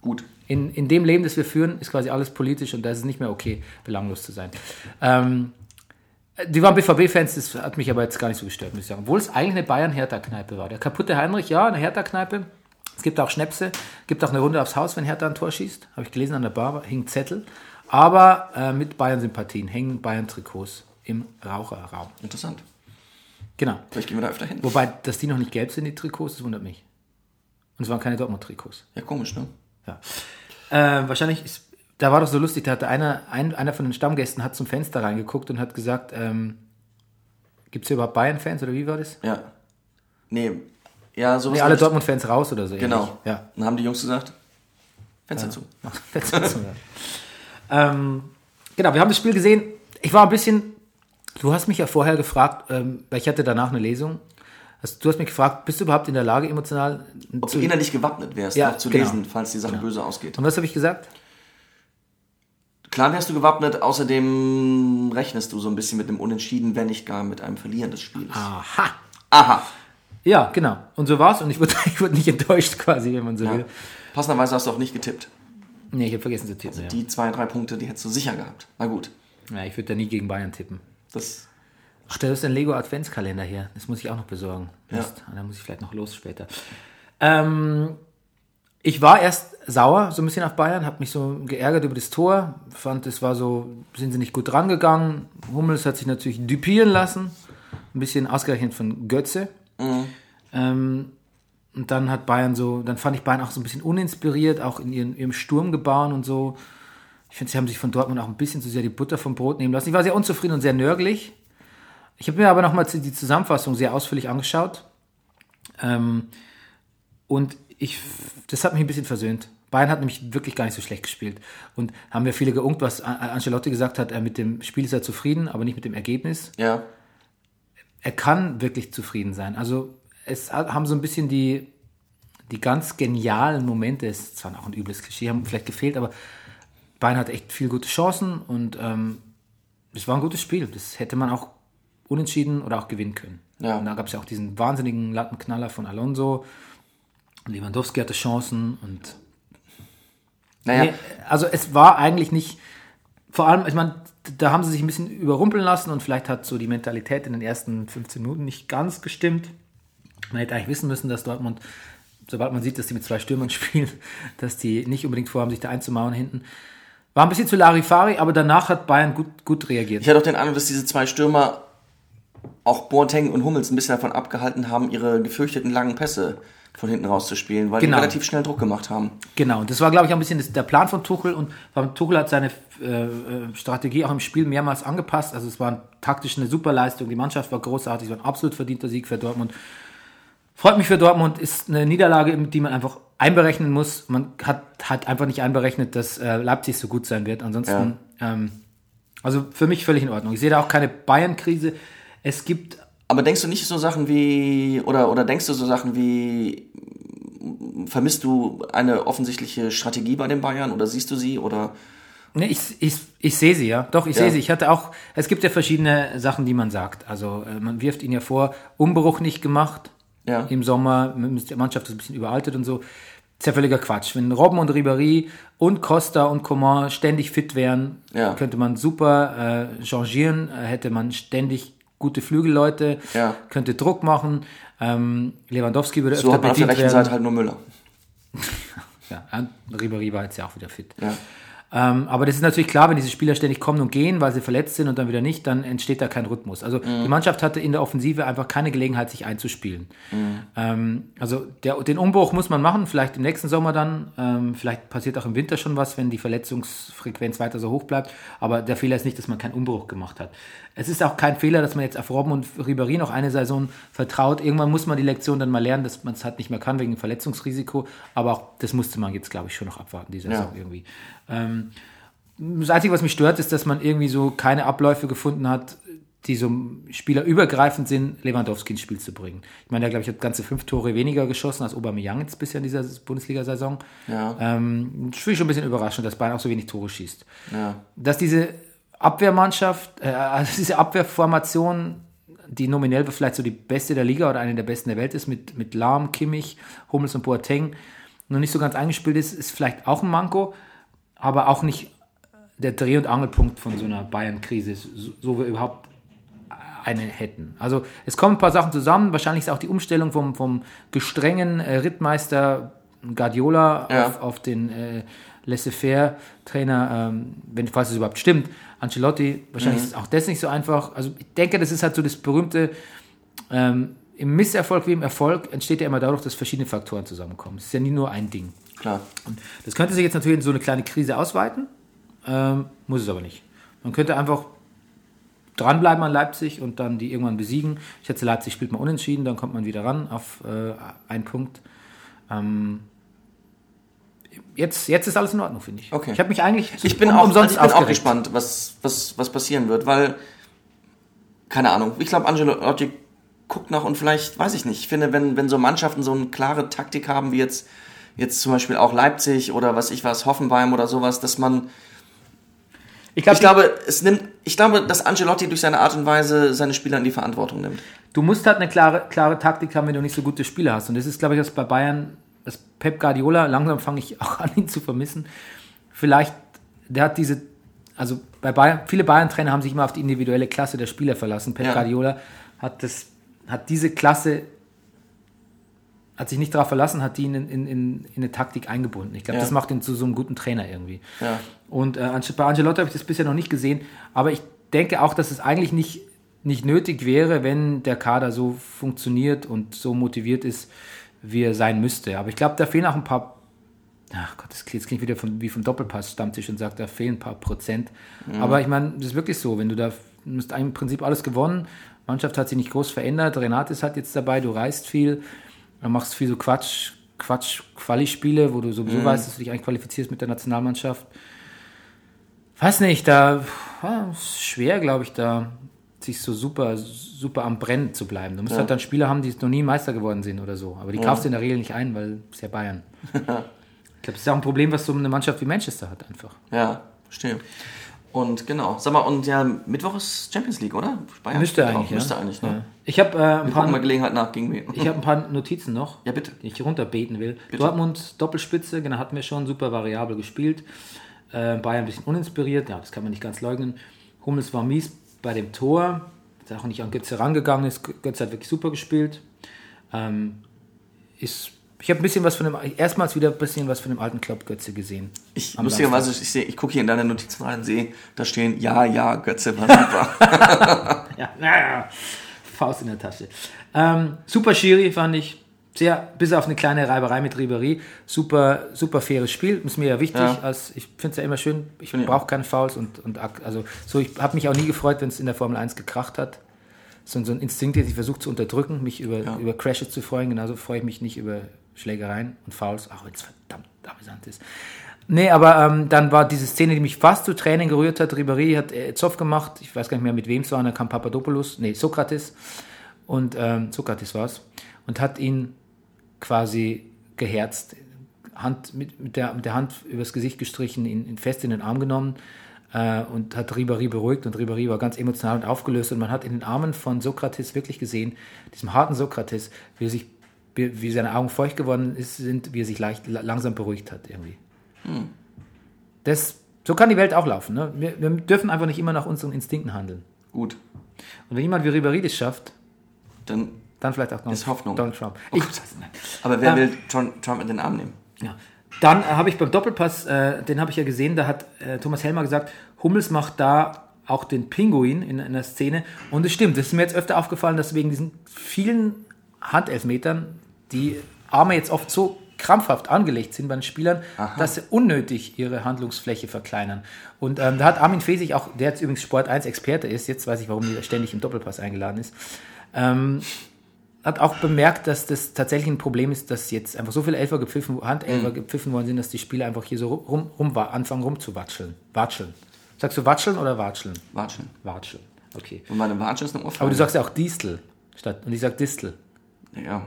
Gut. in, in dem Leben, das wir führen, ist quasi alles politisch und da ist es nicht mehr okay, belanglos zu sein. Ähm, die waren BVB-Fans, das hat mich aber jetzt gar nicht so gestört, muss ich sagen. Obwohl es eigentlich eine Bayern-Hertha-Kneipe war. Der kaputte Heinrich, ja, eine Hertha-Kneipe. Es gibt auch Schnäpse, gibt auch eine Runde aufs Haus, wenn Hertha ein Tor schießt. Habe ich gelesen an der Bar, hing Zettel. Aber äh, mit Bayern-Sympathien hängen Bayern-Trikots im Raucherraum. Interessant. Genau. Vielleicht gehen wir da öfter hin. Wobei, dass die noch nicht gelb sind, die Trikots, das wundert mich. Und es waren keine Dortmund-Trikots. Ja, komisch, ne? Ja. Äh, wahrscheinlich ist, da war doch so lustig, da hatte einer, ein, einer von den Stammgästen hat zum Fenster reingeguckt und hat gesagt, ähm, gibt es hier überhaupt Bayern-Fans oder wie war das? Ja. Nee. Ja, sowas. Nee, alle. Dortmund-Fans raus oder so. Genau. ähnlich. Ja. Dann haben die Jungs gesagt, Fenster zu. Fenster zu, ja. ähm, genau, wir haben das Spiel gesehen. Ich war ein bisschen, du hast mich ja vorher gefragt, ähm, weil ich hatte danach eine Lesung. Also, du hast mich gefragt, bist du überhaupt in der Lage, emotional Ob zu... du innerlich gewappnet wärst, Ja, noch zu genau. lesen, falls die Sache böse ausgeht. Und was habe ich gesagt? Klar wärst du gewappnet, außerdem rechnest du so ein bisschen mit einem Unentschieden, wenn nicht gar mit einem Verlieren des Spiels. Aha. Aha. Ja, genau. Und so war's und ich wurde, ich wurde nicht enttäuscht quasi, wenn man so Ja. will. Passenderweise hast du auch nicht getippt. Nee, ich habe vergessen zu tippen. ja. Die zwei, drei Punkte, die hättest du sicher gehabt. Na gut. Ja, ich würde da nie gegen Bayern tippen. Das, Ach, da ist ein Lego Adventskalender hier. Das muss ich auch noch besorgen. Ja. Da muss ich vielleicht noch los später. Ähm, ich war erst sauer, so ein bisschen auf Bayern, habe mich so geärgert über das Tor. Fand, es war so, sind sie nicht gut drangegangen. Hummels hat sich natürlich düpieren lassen. Ein bisschen ausgerechnet von Götze. Ähm, und dann hat Bayern so, dann fand ich Bayern auch so ein bisschen uninspiriert, auch in ihren, ihrem Sturmgebaren und so. Ich finde, sie haben sich von Dortmund auch ein bisschen zu sehr die Butter vom Brot nehmen lassen. Ich war sehr unzufrieden und sehr nörglich. Ich habe mir aber nochmal die Zusammenfassung sehr ausführlich angeschaut. Ähm, und ich, das hat mich ein bisschen versöhnt. Bayern hat nämlich wirklich gar nicht so schlecht gespielt. Und haben wir viele geunkt, was An- Ancelotti gesagt hat, er mit dem Spiel ist er zufrieden, aber nicht mit dem Ergebnis. ja. Er kann wirklich zufrieden sein. Also es haben so ein bisschen die, die ganz genialen Momente, es ist zwar auch ein übles Klischee, haben vielleicht gefehlt, aber Bayern hat echt viele gute Chancen und ähm, es war ein gutes Spiel. Das hätte man auch unentschieden oder auch gewinnen können. Ja. Und da gab es ja auch diesen wahnsinnigen Lattenknaller von Alonso. Lewandowski hatte Chancen und Naja, Nee, also es war eigentlich nicht, vor allem, ich meine, da haben sie sich ein bisschen überrumpeln lassen und vielleicht hat so die Mentalität in den ersten 15 Minuten nicht ganz gestimmt. Man hätte eigentlich wissen müssen, dass Dortmund, sobald man sieht, dass die mit zwei Stürmern spielen, dass die nicht unbedingt vorhaben, sich da einzumauern hinten. War ein bisschen zu Larifari, aber danach hat Bayern gut, gut reagiert. ich hatte auch den Eindruck, dass diese zwei Stürmer auch Boateng und Hummels ein bisschen davon abgehalten haben, ihre gefürchteten langen Pässe von hinten rauszuspielen, weil Genau. die relativ schnell Druck gemacht haben. Genau, und das war, glaube ich, auch ein bisschen der Plan von Tuchel und Tuchel hat seine äh, äh, Strategie auch im Spiel mehrmals angepasst. Also es war taktisch eine super Leistung, die Mannschaft war großartig, es war ein absolut verdienter Sieg für Dortmund. Freut mich für Dortmund, ist eine Niederlage, die man einfach einberechnen muss. Man hat, hat einfach nicht einberechnet, dass äh, Leipzig so gut sein wird. Ansonsten, ähm, also für mich völlig in Ordnung. Ich sehe da auch keine Bayern-Krise. Es gibt Aber denkst du nicht so Sachen wie, oder, oder denkst du so Sachen wie, vermisst du eine offensichtliche Strategie bei den Bayern oder siehst du sie oder? Ne, ich, ich, ich sehe sie, ja. Doch, ich Ja. sehe sie. Ich hatte auch, es gibt ja verschiedene Sachen, die man sagt. Also äh, man wirft ihnen ja vor, Umbruch nicht gemacht Ja. im Sommer, die Mannschaft ist ein bisschen überaltet und so. ist ja völliger Quatsch. Wenn Robben und Ribéry und Costa und Coman ständig fit wären, Ja. könnte man super äh, changieren, äh, hätte man ständig gute Flügelleute, Ja. könnte Druck machen. Ähm, Lewandowski würde So öfter hat man auf der bedient rechten werden. Seite halt nur Müller. Ja, und Ribéry war jetzt ja auch wieder fit. Ja. Ähm, aber das ist natürlich klar, wenn diese Spieler ständig kommen und gehen, weil sie verletzt sind und dann wieder nicht, dann entsteht da kein Rhythmus. Also Mhm. die Mannschaft hatte in der Offensive einfach keine Gelegenheit, sich einzuspielen. Mhm. Ähm, also der, den Umbruch muss man machen, vielleicht im nächsten Sommer dann. Ähm, vielleicht passiert auch im Winter schon was, wenn die Verletzungsfrequenz weiter so hoch bleibt. Aber der Fehler ist nicht, dass man keinen Umbruch gemacht hat. Es ist auch kein Fehler, dass man jetzt auf Robben und Ribéry noch eine Saison vertraut. Irgendwann muss man die Lektion dann mal lernen, dass man es halt nicht mehr kann wegen dem Verletzungsrisiko. Aber auch das musste man jetzt, glaube ich, schon noch abwarten, die Saison Ja. irgendwie. Ähm, das Einzige, was mich stört, ist, dass man irgendwie so keine Abläufe gefunden hat, die so spielerübergreifend sind, Lewandowski ins Spiel zu bringen. Ich meine, der, glaube ich, hat ganze fünf Tore weniger geschossen als Aubameyang jetzt bisher in dieser Bundesliga-Saison. Ja. Ähm, ich schon ein bisschen überraschend, dass Bayern auch so wenig Tore schießt. Ja. Dass diese Abwehrmannschaft, äh, also diese Abwehrformation, die nominell vielleicht so die beste der Liga oder eine der besten der Welt ist, mit, mit Lahm, Kimmich, Hummels und Boateng, noch nicht so ganz eingespielt ist, ist vielleicht auch ein Manko, aber auch nicht der Dreh- und Angelpunkt von so einer Bayern-Krise, so, so wir überhaupt eine hätten. Also es kommen ein paar Sachen zusammen. Wahrscheinlich ist auch die Umstellung vom, vom gestrengen äh, Rittmeister Guardiola Ja. auf, auf den äh, Laissez-faire-Trainer, ähm, wenn falls es überhaupt stimmt, Ancelotti. Wahrscheinlich ist auch das nicht so einfach. Also ich denke, das ist halt so das berühmte ähm, im Misserfolg wie im Erfolg entsteht ja immer dadurch, dass verschiedene Faktoren zusammenkommen. Es ist ja nie nur ein Ding. Klar. Und das könnte sich jetzt natürlich in so eine kleine Krise ausweiten, ähm, muss es aber nicht. Man könnte einfach dranbleiben an Leipzig und dann die irgendwann besiegen. Ich schätze, Leipzig spielt mal unentschieden, dann kommt man wieder ran auf äh, einen Punkt. Ähm, jetzt, jetzt ist alles in Ordnung, finde ich. Okay. Ich habe mich eigentlich Ich bin um- auch, umsonst ich bin auch gespannt, was, was, was passieren wird, weil, keine Ahnung, ich glaube, Angelo Otti guckt noch und vielleicht, weiß ich nicht, ich finde, wenn, wenn so Mannschaften so eine klare Taktik haben, wie jetzt, jetzt zum Beispiel auch Leipzig oder was ich was, Hoffenheim oder sowas, dass man, Ich, glaub, ich glaube, es nimmt, ich glaube, dass Angelotti durch seine Art und Weise seine Spieler in die Verantwortung nimmt. Du musst halt eine klare, klare Taktik haben, wenn du nicht so gute Spieler hast. Und das ist, glaube ich, was bei Bayern, das Pep Guardiola, langsam fange ich auch an, ihn zu vermissen. Vielleicht, der hat diese also bei Bayern, viele Bayern-Trainer haben sich immer auf die individuelle Klasse der Spieler verlassen. Pep Ja. Guardiola hat das, hat diese Klasse, hat sich nicht darauf verlassen, hat die in, in, in, in eine Taktik eingebunden. Ich glaube, Ja. das macht ihn zu so einem guten Trainer irgendwie. Ja. Und äh, bei Angelotti habe ich das bisher noch nicht gesehen, aber ich denke auch, dass es eigentlich nicht, nicht nötig wäre, wenn der Kader so funktioniert und so motiviert ist, wie er sein müsste. Aber ich glaube, da fehlen auch ein paar Ach Gott, das klingt, das klingt wieder von, wie vom Doppelpass-Stammtisch und sagt, da fehlen ein paar Prozent. Aber ich meine, das ist wirklich so, wenn du da, du hast im Prinzip alles gewonnen, Mannschaft hat sich nicht groß verändert, Renate ist halt jetzt dabei, du reist viel, du machst viel so Quatsch, Quatsch, Quali-Spiele, wo du sowieso weißt, dass du dich eigentlich qualifizierst mit der Nationalmannschaft. Weiß nicht, da ja, ist schwer, glaube ich, da sich so super, super am Brennen zu bleiben. Du musst halt dann Spieler haben, die noch nie Meister geworden sind oder so. Aber die kaufst du in der Regel nicht ein, weil es ja Bayern. Ich glaube, das ist auch ein Problem, was so eine Mannschaft wie Manchester hat einfach. Ja, verstehe. Und genau, sag mal, und ja, Mittwoch ist Champions League, oder? Bayern Müsste eigentlich, ja. Müsste eigentlich, ne? Ja. Ich habe äh, ein, Wir mal paar- Gelegenheit nach gegen wen. ich hab ein paar Notizen noch, Ja, bitte. die ich runterbeten will. Dortmund Doppelspitze, genau, hatten wir schon, super variabel gespielt. Äh, Bayern ein bisschen uninspiriert, ja, das kann man nicht ganz leugnen. Hummels war mies bei dem Tor, ist auch nicht an Götze rangegangen ist. Götze hat wirklich super gespielt. Ähm, ist, ich habe ein bisschen was von dem, erstmals wieder ein bisschen was von dem alten Klopp Götze gesehen. Ich, lustigerweise, ich, ich gucke hier in deine Notizen rein und sehe, da stehen, ja, ja, Götze war super. Ja, naja, Faust in der Tasche. Ähm, super Schiri fand ich. Sehr, bis auf eine kleine Reiberei mit Ribery. Super, super faires Spiel. Ist mir ja wichtig. Ja. Als, ich finde es ja immer schön. Ich brauche keine Fouls und, und also so. Ich habe mich auch nie gefreut, wenn es in der Formel 1 gekracht hat. So, so ein Instinkt, den ich versuche zu unterdrücken, mich über, Ja. über Crashes zu freuen. Genauso freue ich mich nicht über Schlägereien und Fouls, auch wenn es verdammt amüsant ist. Nee, aber ähm, dann war diese Szene, die mich fast zu Tränen gerührt hat. Ribéry hat äh, Zopf gemacht. Ich weiß gar nicht mehr, mit wem es war. Und dann kam Papadopoulos, nee, Sokrates. Und ähm, Sokrates war es. Und hat ihn quasi geherzt, Hand, mit, mit, der, mit der Hand übers Gesicht gestrichen, ihn, ihn fest in den Arm genommen äh, und hat Ribéry beruhigt. Und Ribéry war ganz emotional und aufgelöst. Und man hat in den Armen von Sokrates wirklich gesehen, diesem harten Sokrates, wie, er sich, wie, wie seine Augen feucht geworden ist, sind, wie er sich leicht, la- langsam beruhigt hat irgendwie. Das, so kann die Welt auch laufen. Ne? Wir, wir dürfen einfach nicht immer nach unseren Instinkten handeln. Gut, Und wenn jemand wie Ribéry das schafft, dann, dann vielleicht auch noch Ist Hoffnung. Donald Trump. Oh Ich, Gott. aber wer Ähm, will Trump, Trump in den Arm nehmen? ja. Dann äh, habe ich beim Doppelpass, äh, den habe ich ja gesehen, da hat äh, Thomas Helmer gesagt, Hummels macht da auch den Pinguin in, der Szene. Und es stimmt, das ist mir jetzt öfter aufgefallen, dass wegen diesen vielen Handelfmetern die Arme jetzt oft so krampfhaft angelegt sind bei den Spielern, dass sie unnötig ihre Handlungsfläche verkleinern. Und ähm, da hat Armin Fesig auch, der jetzt übrigens Sport 1 Experte ist, jetzt weiß ich, warum er ständig im Doppelpass eingeladen ist, ähm, hat auch bemerkt, dass das tatsächlich ein Problem ist, dass jetzt einfach so viele Elfer gepfiffen, Handelfer gepfiffen worden sind, dass die Spieler einfach hier so rum, rum anfangen rumzuwatscheln. Watscheln. Sagst du watscheln oder watscheln? Watschen. Watscheln. Okay. Und meine Watsche ist eine Ohrfeige. Aber du sagst ja auch Distel statt und ich sag Distel. Ja.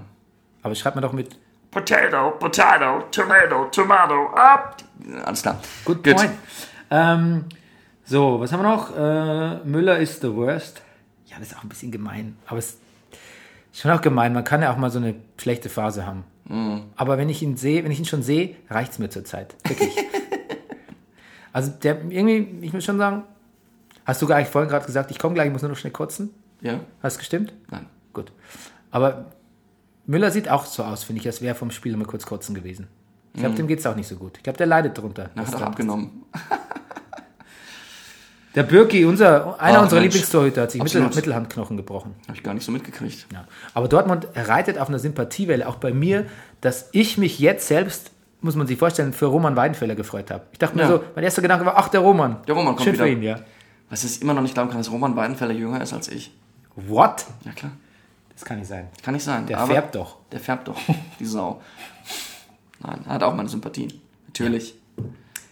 Aber schreib mir doch mit Potato, Potato, Tomato, Tomato, up. Alles klar. Good Gut. point. Ähm, so, was haben wir noch? Äh, Müller ist the worst. Ja, das ist auch ein bisschen gemein. Aber es schon auch gemein. Man kann ja auch mal so eine schlechte Phase haben. Mhm. Aber wenn ich ihn sehe, wenn ich ihn schon sehe, reicht es mir zurzeit. Wirklich. also der irgendwie, ich muss schon sagen, hast du gar nicht vorhin gerade gesagt, ich komme gleich, ich muss nur noch schnell kotzen? Ja? Hast du gestimmt? Nein. Gut. Aber Müller sieht auch so aus, finde ich, als wäre vom Spiel mal kurz kotzen gewesen. Ich glaube, dem geht es auch nicht so gut. Ich glaube, der leidet drunter. Er hat auch abgenommen. Der Birki, unser, einer Ach, unserer Mensch. Lieblingstorhüter, hat sich Mittel. Mittelhandknochen gebrochen. Habe ich gar nicht so mitgekriegt. Ja. Aber Dortmund reitet auf einer Sympathiewelle, auch bei mir, dass ich mich jetzt selbst, muss man sich vorstellen, für Roman Weidenfeller gefreut habe. Ich dachte mir Ja. so, mein erster Gedanke war, ach, der Roman. Der Roman kommt Schön wieder. für ihn, ja. Was ich immer noch nicht glauben kann, dass Roman Weidenfeller jünger ist als ich. What? Ja klar. Das kann nicht sein. Kann nicht sein. Der aber färbt doch. Der färbt doch. Die Sau. Nein, er hat auch meine Sympathien. Natürlich.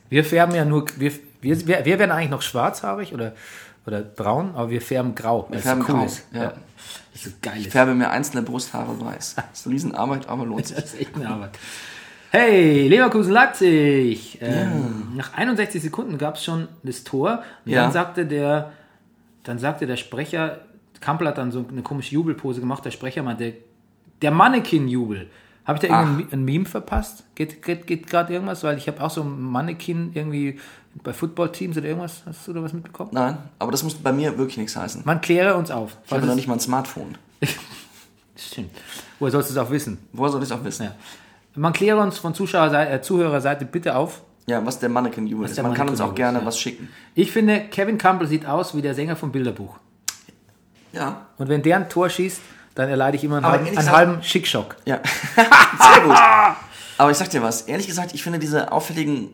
Wir färben ja nur, wir, wir, wir, wir werden eigentlich noch schwarzhaarig oder, oder braun, aber wir färben grau. es färben cool grau, ist. ja. Das ist geil. Ich färbe mir einzelne Brusthaare weiß. Das ist eine Riesenarbeit, aber lohnt sich. Das ist echt eine Arbeit. Hey, Leverkusen Leipzig. Ähm, Nach 61 Sekunden gab es schon das Tor. Und Ja. dann sagte der, dann sagte der Sprecher, Kampel hat dann so eine komische Jubelpose gemacht. Der Sprecher meinte, der Mannequin-Jubel Habe ich da irgendein ein Meme verpasst? Geht, geht, geht gerade irgendwas? Weil ich habe auch so ein Mannequin irgendwie bei Footballteams oder irgendwas. Hast du da was mitbekommen? Nein, aber das muss bei mir wirklich nichts heißen. Man kläre uns auf. Ich habe noch nicht mal ein Smartphone. Stimmt. Woher sollst du es auch wissen? Woher soll ich es auch wissen? Ja. Man kläre uns von Zuschauerseite, äh, Zuhörerseite bitte auf. Ja, was der Mannequin Jubel ist. Man kann uns Mannequin auch gerne ist, ja. was schicken. Ich finde, Kevin Campbell sieht aus wie der Sänger vom Bilderbuch. Ja. Und wenn der ein Tor schießt, dann erleide ich immer einen, halben, einen halben Schickschock. Ja. Sehr gut. Aber ich sag dir was, ehrlich gesagt, ich finde diese auffälligen,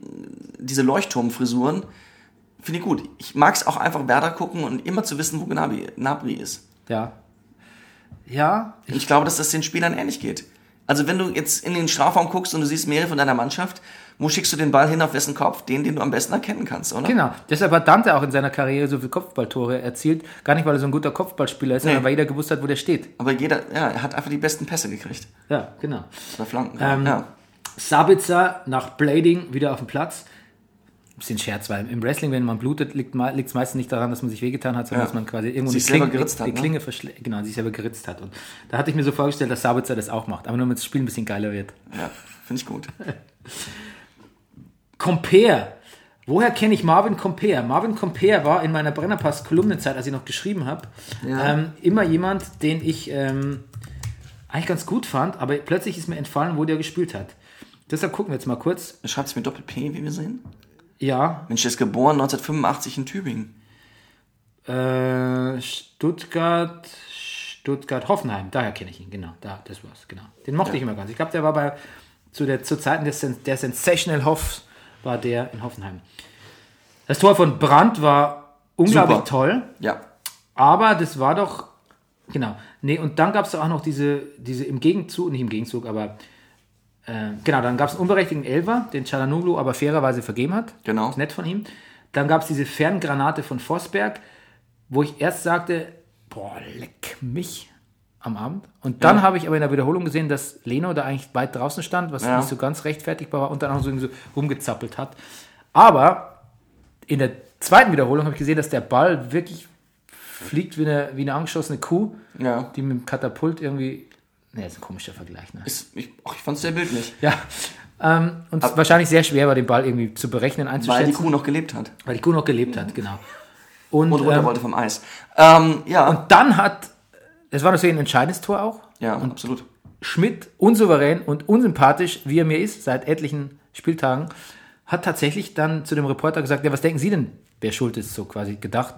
diese Leuchtturmfrisuren, finde ich gut. Ich mag es auch einfach Werder gucken und immer zu wissen, wo Gnabry, Gnabry ist. Ja. Ja, Und ich glaube, dass das den Spielern ähnlich geht. Also wenn du jetzt in den Strafraum guckst und du siehst mehrere von deiner Mannschaft, wo schickst du den Ball hin, auf wessen Kopf? Den, den du am besten erkennen kannst, oder? Genau. Deshalb hat Dante auch in seiner Karriere so viele Kopfballtore erzielt. Gar nicht, weil er so ein guter Kopfballspieler ist, sondern weil jeder gewusst hat, wo der steht. Aber jeder, ja, er hat einfach die besten Pässe gekriegt. Ja, genau. Bei Flanken. Ähm, ja. Sabitzer nach Blading wieder auf dem Platz. Bisschen Scherz, weil im Wrestling, wenn man blutet, liegt es meistens nicht daran, dass man sich wehgetan hat, sondern Ja. dass man quasi irgendwo Sich die Klinge, geritzt hat, die ne? Klinge verschle- genau, sich selber geritzt hat. Und da hatte ich mir so vorgestellt, dass Sabitzer das auch macht, aber nur damit das Spiel ein bisschen geiler wird. ja, finde ich gut. Compare. Woher kenne ich Marvin Compare? Marvin Compare war in meiner Brennerpass-Kolumnenzeit, als ich noch geschrieben habe, Ja. ähm, immer jemand, den ich ähm, eigentlich ganz gut fand, aber plötzlich ist mir entfallen, wo der gespielt hat. Deshalb gucken wir jetzt mal kurz. Schreibt es mit Doppel-P, wie wir sehen. Ja, Mensch, der ist geboren 1985 in Tübingen. Äh, Stuttgart, Stuttgart, Hoffenheim, daher kenne ich ihn, genau, da, das war's, genau. Den mochte ich immer ganz. Ich glaube, der war bei, zu, der, zu Zeiten des, der Sensational Hoffs, war der in Hoffenheim. Das Tor von Brandt war unglaublich Super. toll, Ja. aber das war doch, genau, nee, und dann gab es auch noch diese, diese im Gegenzug, nicht im Gegenzug, aber, äh, genau, dann gab es einen unberechtigten Elfer, den Chalanoglu aber fairerweise vergeben hat. Genau. Ist nett von ihm. Dann gab es diese Ferngranate von Vosberg, wo ich erst sagte, boah, leck mich am Abend. Und dann Ja. habe ich aber in der Wiederholung gesehen, dass Leno da eigentlich weit draußen stand, was Ja. nicht so ganz rechtfertigbar war und dann auch so, so rumgezappelt hat. Aber in der zweiten Wiederholung habe ich gesehen, dass der Ball wirklich fliegt wie eine, wie eine angeschossene Kuh, Ja. die mit dem Katapult irgendwie. Ne, ist ein komischer Vergleich, ne? Ist, ich ach, ich fand es sehr bildlich. Ja. Ähm, und es wahrscheinlich sehr schwer war, den Ball irgendwie zu berechnen, Weil einzuschätzen. die Kuh noch gelebt hat. Weil die Kuh noch gelebt hat, genau. Und, Und runter ähm, wollte vom Eis. Ähm, ja. dann hat, das war natürlich ein entscheidendes Tor auch, ja, absolut. Schmidt, unsouverän und unsympathisch, wie er mir ist, seit etlichen Spieltagen, hat tatsächlich dann zu dem Reporter gesagt, ja, was denken Sie denn, wer schuld ist, so quasi gedacht.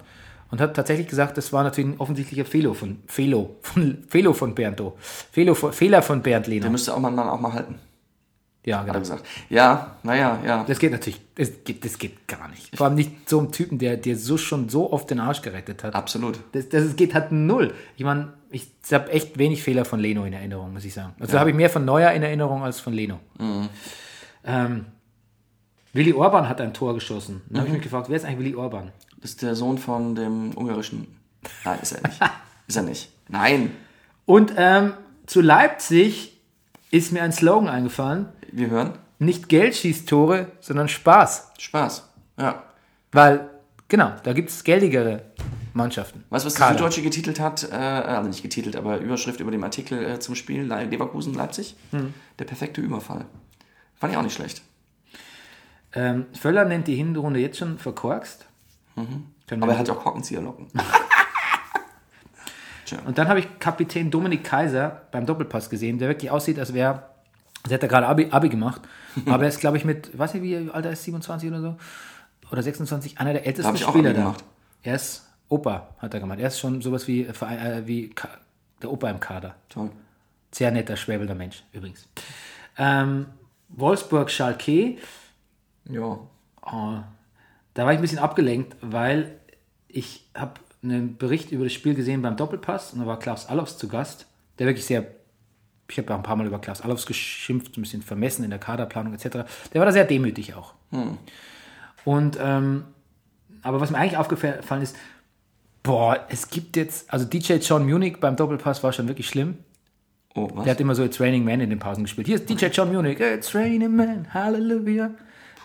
Und hat tatsächlich gesagt, das war natürlich ein offensichtlicher Fehler von, Fehler von, Fehler von Bernd, oh. Fehler von, Fehler von Bernd Der Lehner. müsste auch mal, Mann auch mal halten, Ja, hat er genau. gesagt. Ja, naja, ja. Das geht natürlich, das geht, das geht gar nicht. Vor allem nicht so einem Typen, der dir so schon so oft den Arsch gerettet hat. Absolut. Das, das geht halt null. Ich meine, ich habe echt wenig Fehler von Leno in Erinnerung, muss ich sagen. Also da habe ich mehr von Neuer in Erinnerung als von Leno. Ähm, Willi Orban hat ein Tor geschossen. Dann habe ich mich gefragt, wer ist eigentlich Willi Orban? Ist der Sohn von dem ungarischen. Nein, ist er nicht. ist er nicht. Nein. Und ähm, zu Leipzig ist mir ein Slogan eingefallen. Wir hören. Nicht Geld schießt Tore, sondern Spaß. Spaß. Ja. Weil, genau, da gibt es geldigere Mannschaften. Weißt du, was die Kader. Süddeutsche getitelt hat? Äh, also nicht getitelt, aber Überschrift über dem Artikel äh, zum Spiel Le- Leverkusen-Leipzig. Hm. Der perfekte Überfall. Fand ich auch nicht schlecht. Ähm, Völler nennt die Hinrunde jetzt schon verkorkst. Wir Aber er hat ja auch Korkenzieherlocken. Und dann habe ich Kapitän Dominik Kaiser beim Doppelpass gesehen, der wirklich aussieht, als wäre, als hätte er gerade Abi, Abi gemacht. Aber er ist, glaube ich, mit, weiß nicht, wie alt er ist, 27 oder so? Oder 26, einer der ältesten auch Spieler da. gemacht. Er ist Opa, hat er gemacht. Er ist schon sowas wie, äh, wie der Opa im Kader. Toll. Sehr netter, schwäbelnder Mensch, übrigens. Ähm, Wolfsburg-Schalke, Ja. Oh, da war ich ein bisschen abgelenkt, weil ich habe einen Bericht über das Spiel gesehen beim Doppelpass und da war Klaus Allofs zu Gast, der wirklich sehr, ich habe ja ein paar Mal über Klaus Allofs geschimpft, ein bisschen vermessen in der Kaderplanung etc. Der war da sehr demütig auch. Und, ähm, aber was mir eigentlich aufgefallen ist, boah, es gibt jetzt, also DJ John Munich beim Doppelpass war schon wirklich schlimm. Oh, was? Der hat immer so It's Raining Man in den Pausen gespielt. Hier ist DJ John Munich. It's Raining Man. Hallelujah.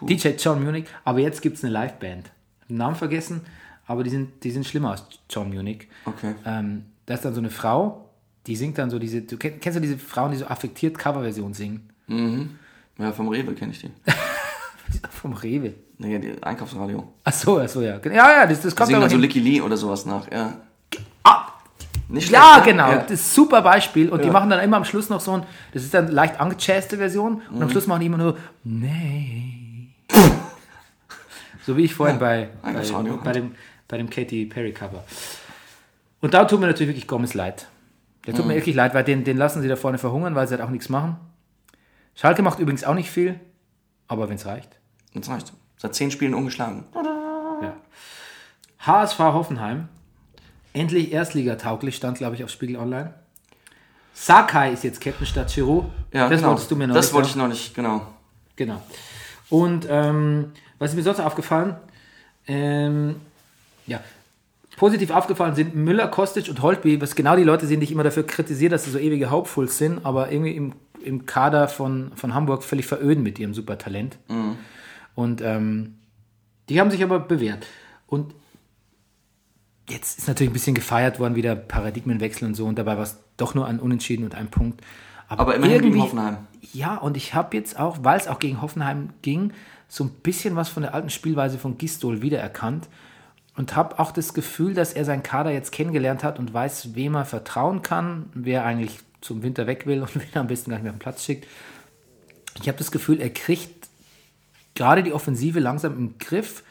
DJ John Munich. Aber jetzt gibt es eine Liveband. Den Namen vergessen, aber die sind, die sind schlimmer als John Munich. Okay. Ähm, da ist dann so eine Frau, Die singt dann so diese, du kenn- kennst du diese Frauen, die so affektiert Coverversion singen? Ja, vom Rewe kenne ich die. Vom Rewe. Nee, die Einkaufsradio. Ach so, ach so, ja. Ja, ja, das, das Die kommt singen aber so. Licky Lee oder sowas nach, ja. Ah, Nicht Ja, schlecht, ne? genau. Ja. Das ist ein super Beispiel. Und die Ja. machen dann immer am Schluss noch so ein, das ist dann leicht angechasste Version. Und Mhm. am Schluss machen die immer nur, nee. So wie ich vorhin bei, bei, Einkaufsradio. bei, dem, bei dem Katy Perry Cover. Und da tut mir natürlich wirklich Gomez leid. Der Mhm. tut mir wirklich leid, weil den, den lassen sie da vorne verhungern, weil sie halt auch nichts machen. Schalke macht übrigens auch nicht viel, aber wenn es reicht. Das reicht. Seit zehn Spielen ungeschlagen. Ja. HSV Hoffenheim. Endlich Erstligatauglich, stand, glaube ich, auf Spiegel Online. Sakai ist jetzt Captain statt Chiro. Ja, das genau. wolltest du mir noch Das nicht wollte ich noch nicht, genau. Genau. Und ähm, was ist mir sonst aufgefallen? Ähm, ja, positiv aufgefallen sind Müller, Kostic und Holtby, was genau die Leute sind, die ich immer dafür kritisiere, dass sie so ewige Hauptfuls sind, aber irgendwie im, im Kader von, von Hamburg völlig veröden mit ihrem Supertalent. Und ähm, die haben sich aber bewährt. Und jetzt ist natürlich ein bisschen gefeiert worden, wieder Paradigmenwechsel und so, und dabei war es doch nur ein Unentschieden und ein Punkt. Aber immerhin gegen Hoffenheim. Ja, und ich habe jetzt auch, weil es auch gegen Hoffenheim ging, so ein bisschen was von der alten Spielweise von Gistol wiedererkannt und habe auch das Gefühl, dass er seinen Kader jetzt kennengelernt hat und weiß, wem er vertrauen kann, wer eigentlich zum Winter weg will und wen er am besten gar nicht mehr auf den Platz schickt. Ich habe das Gefühl, er kriegt gerade die Offensive langsam im Griff.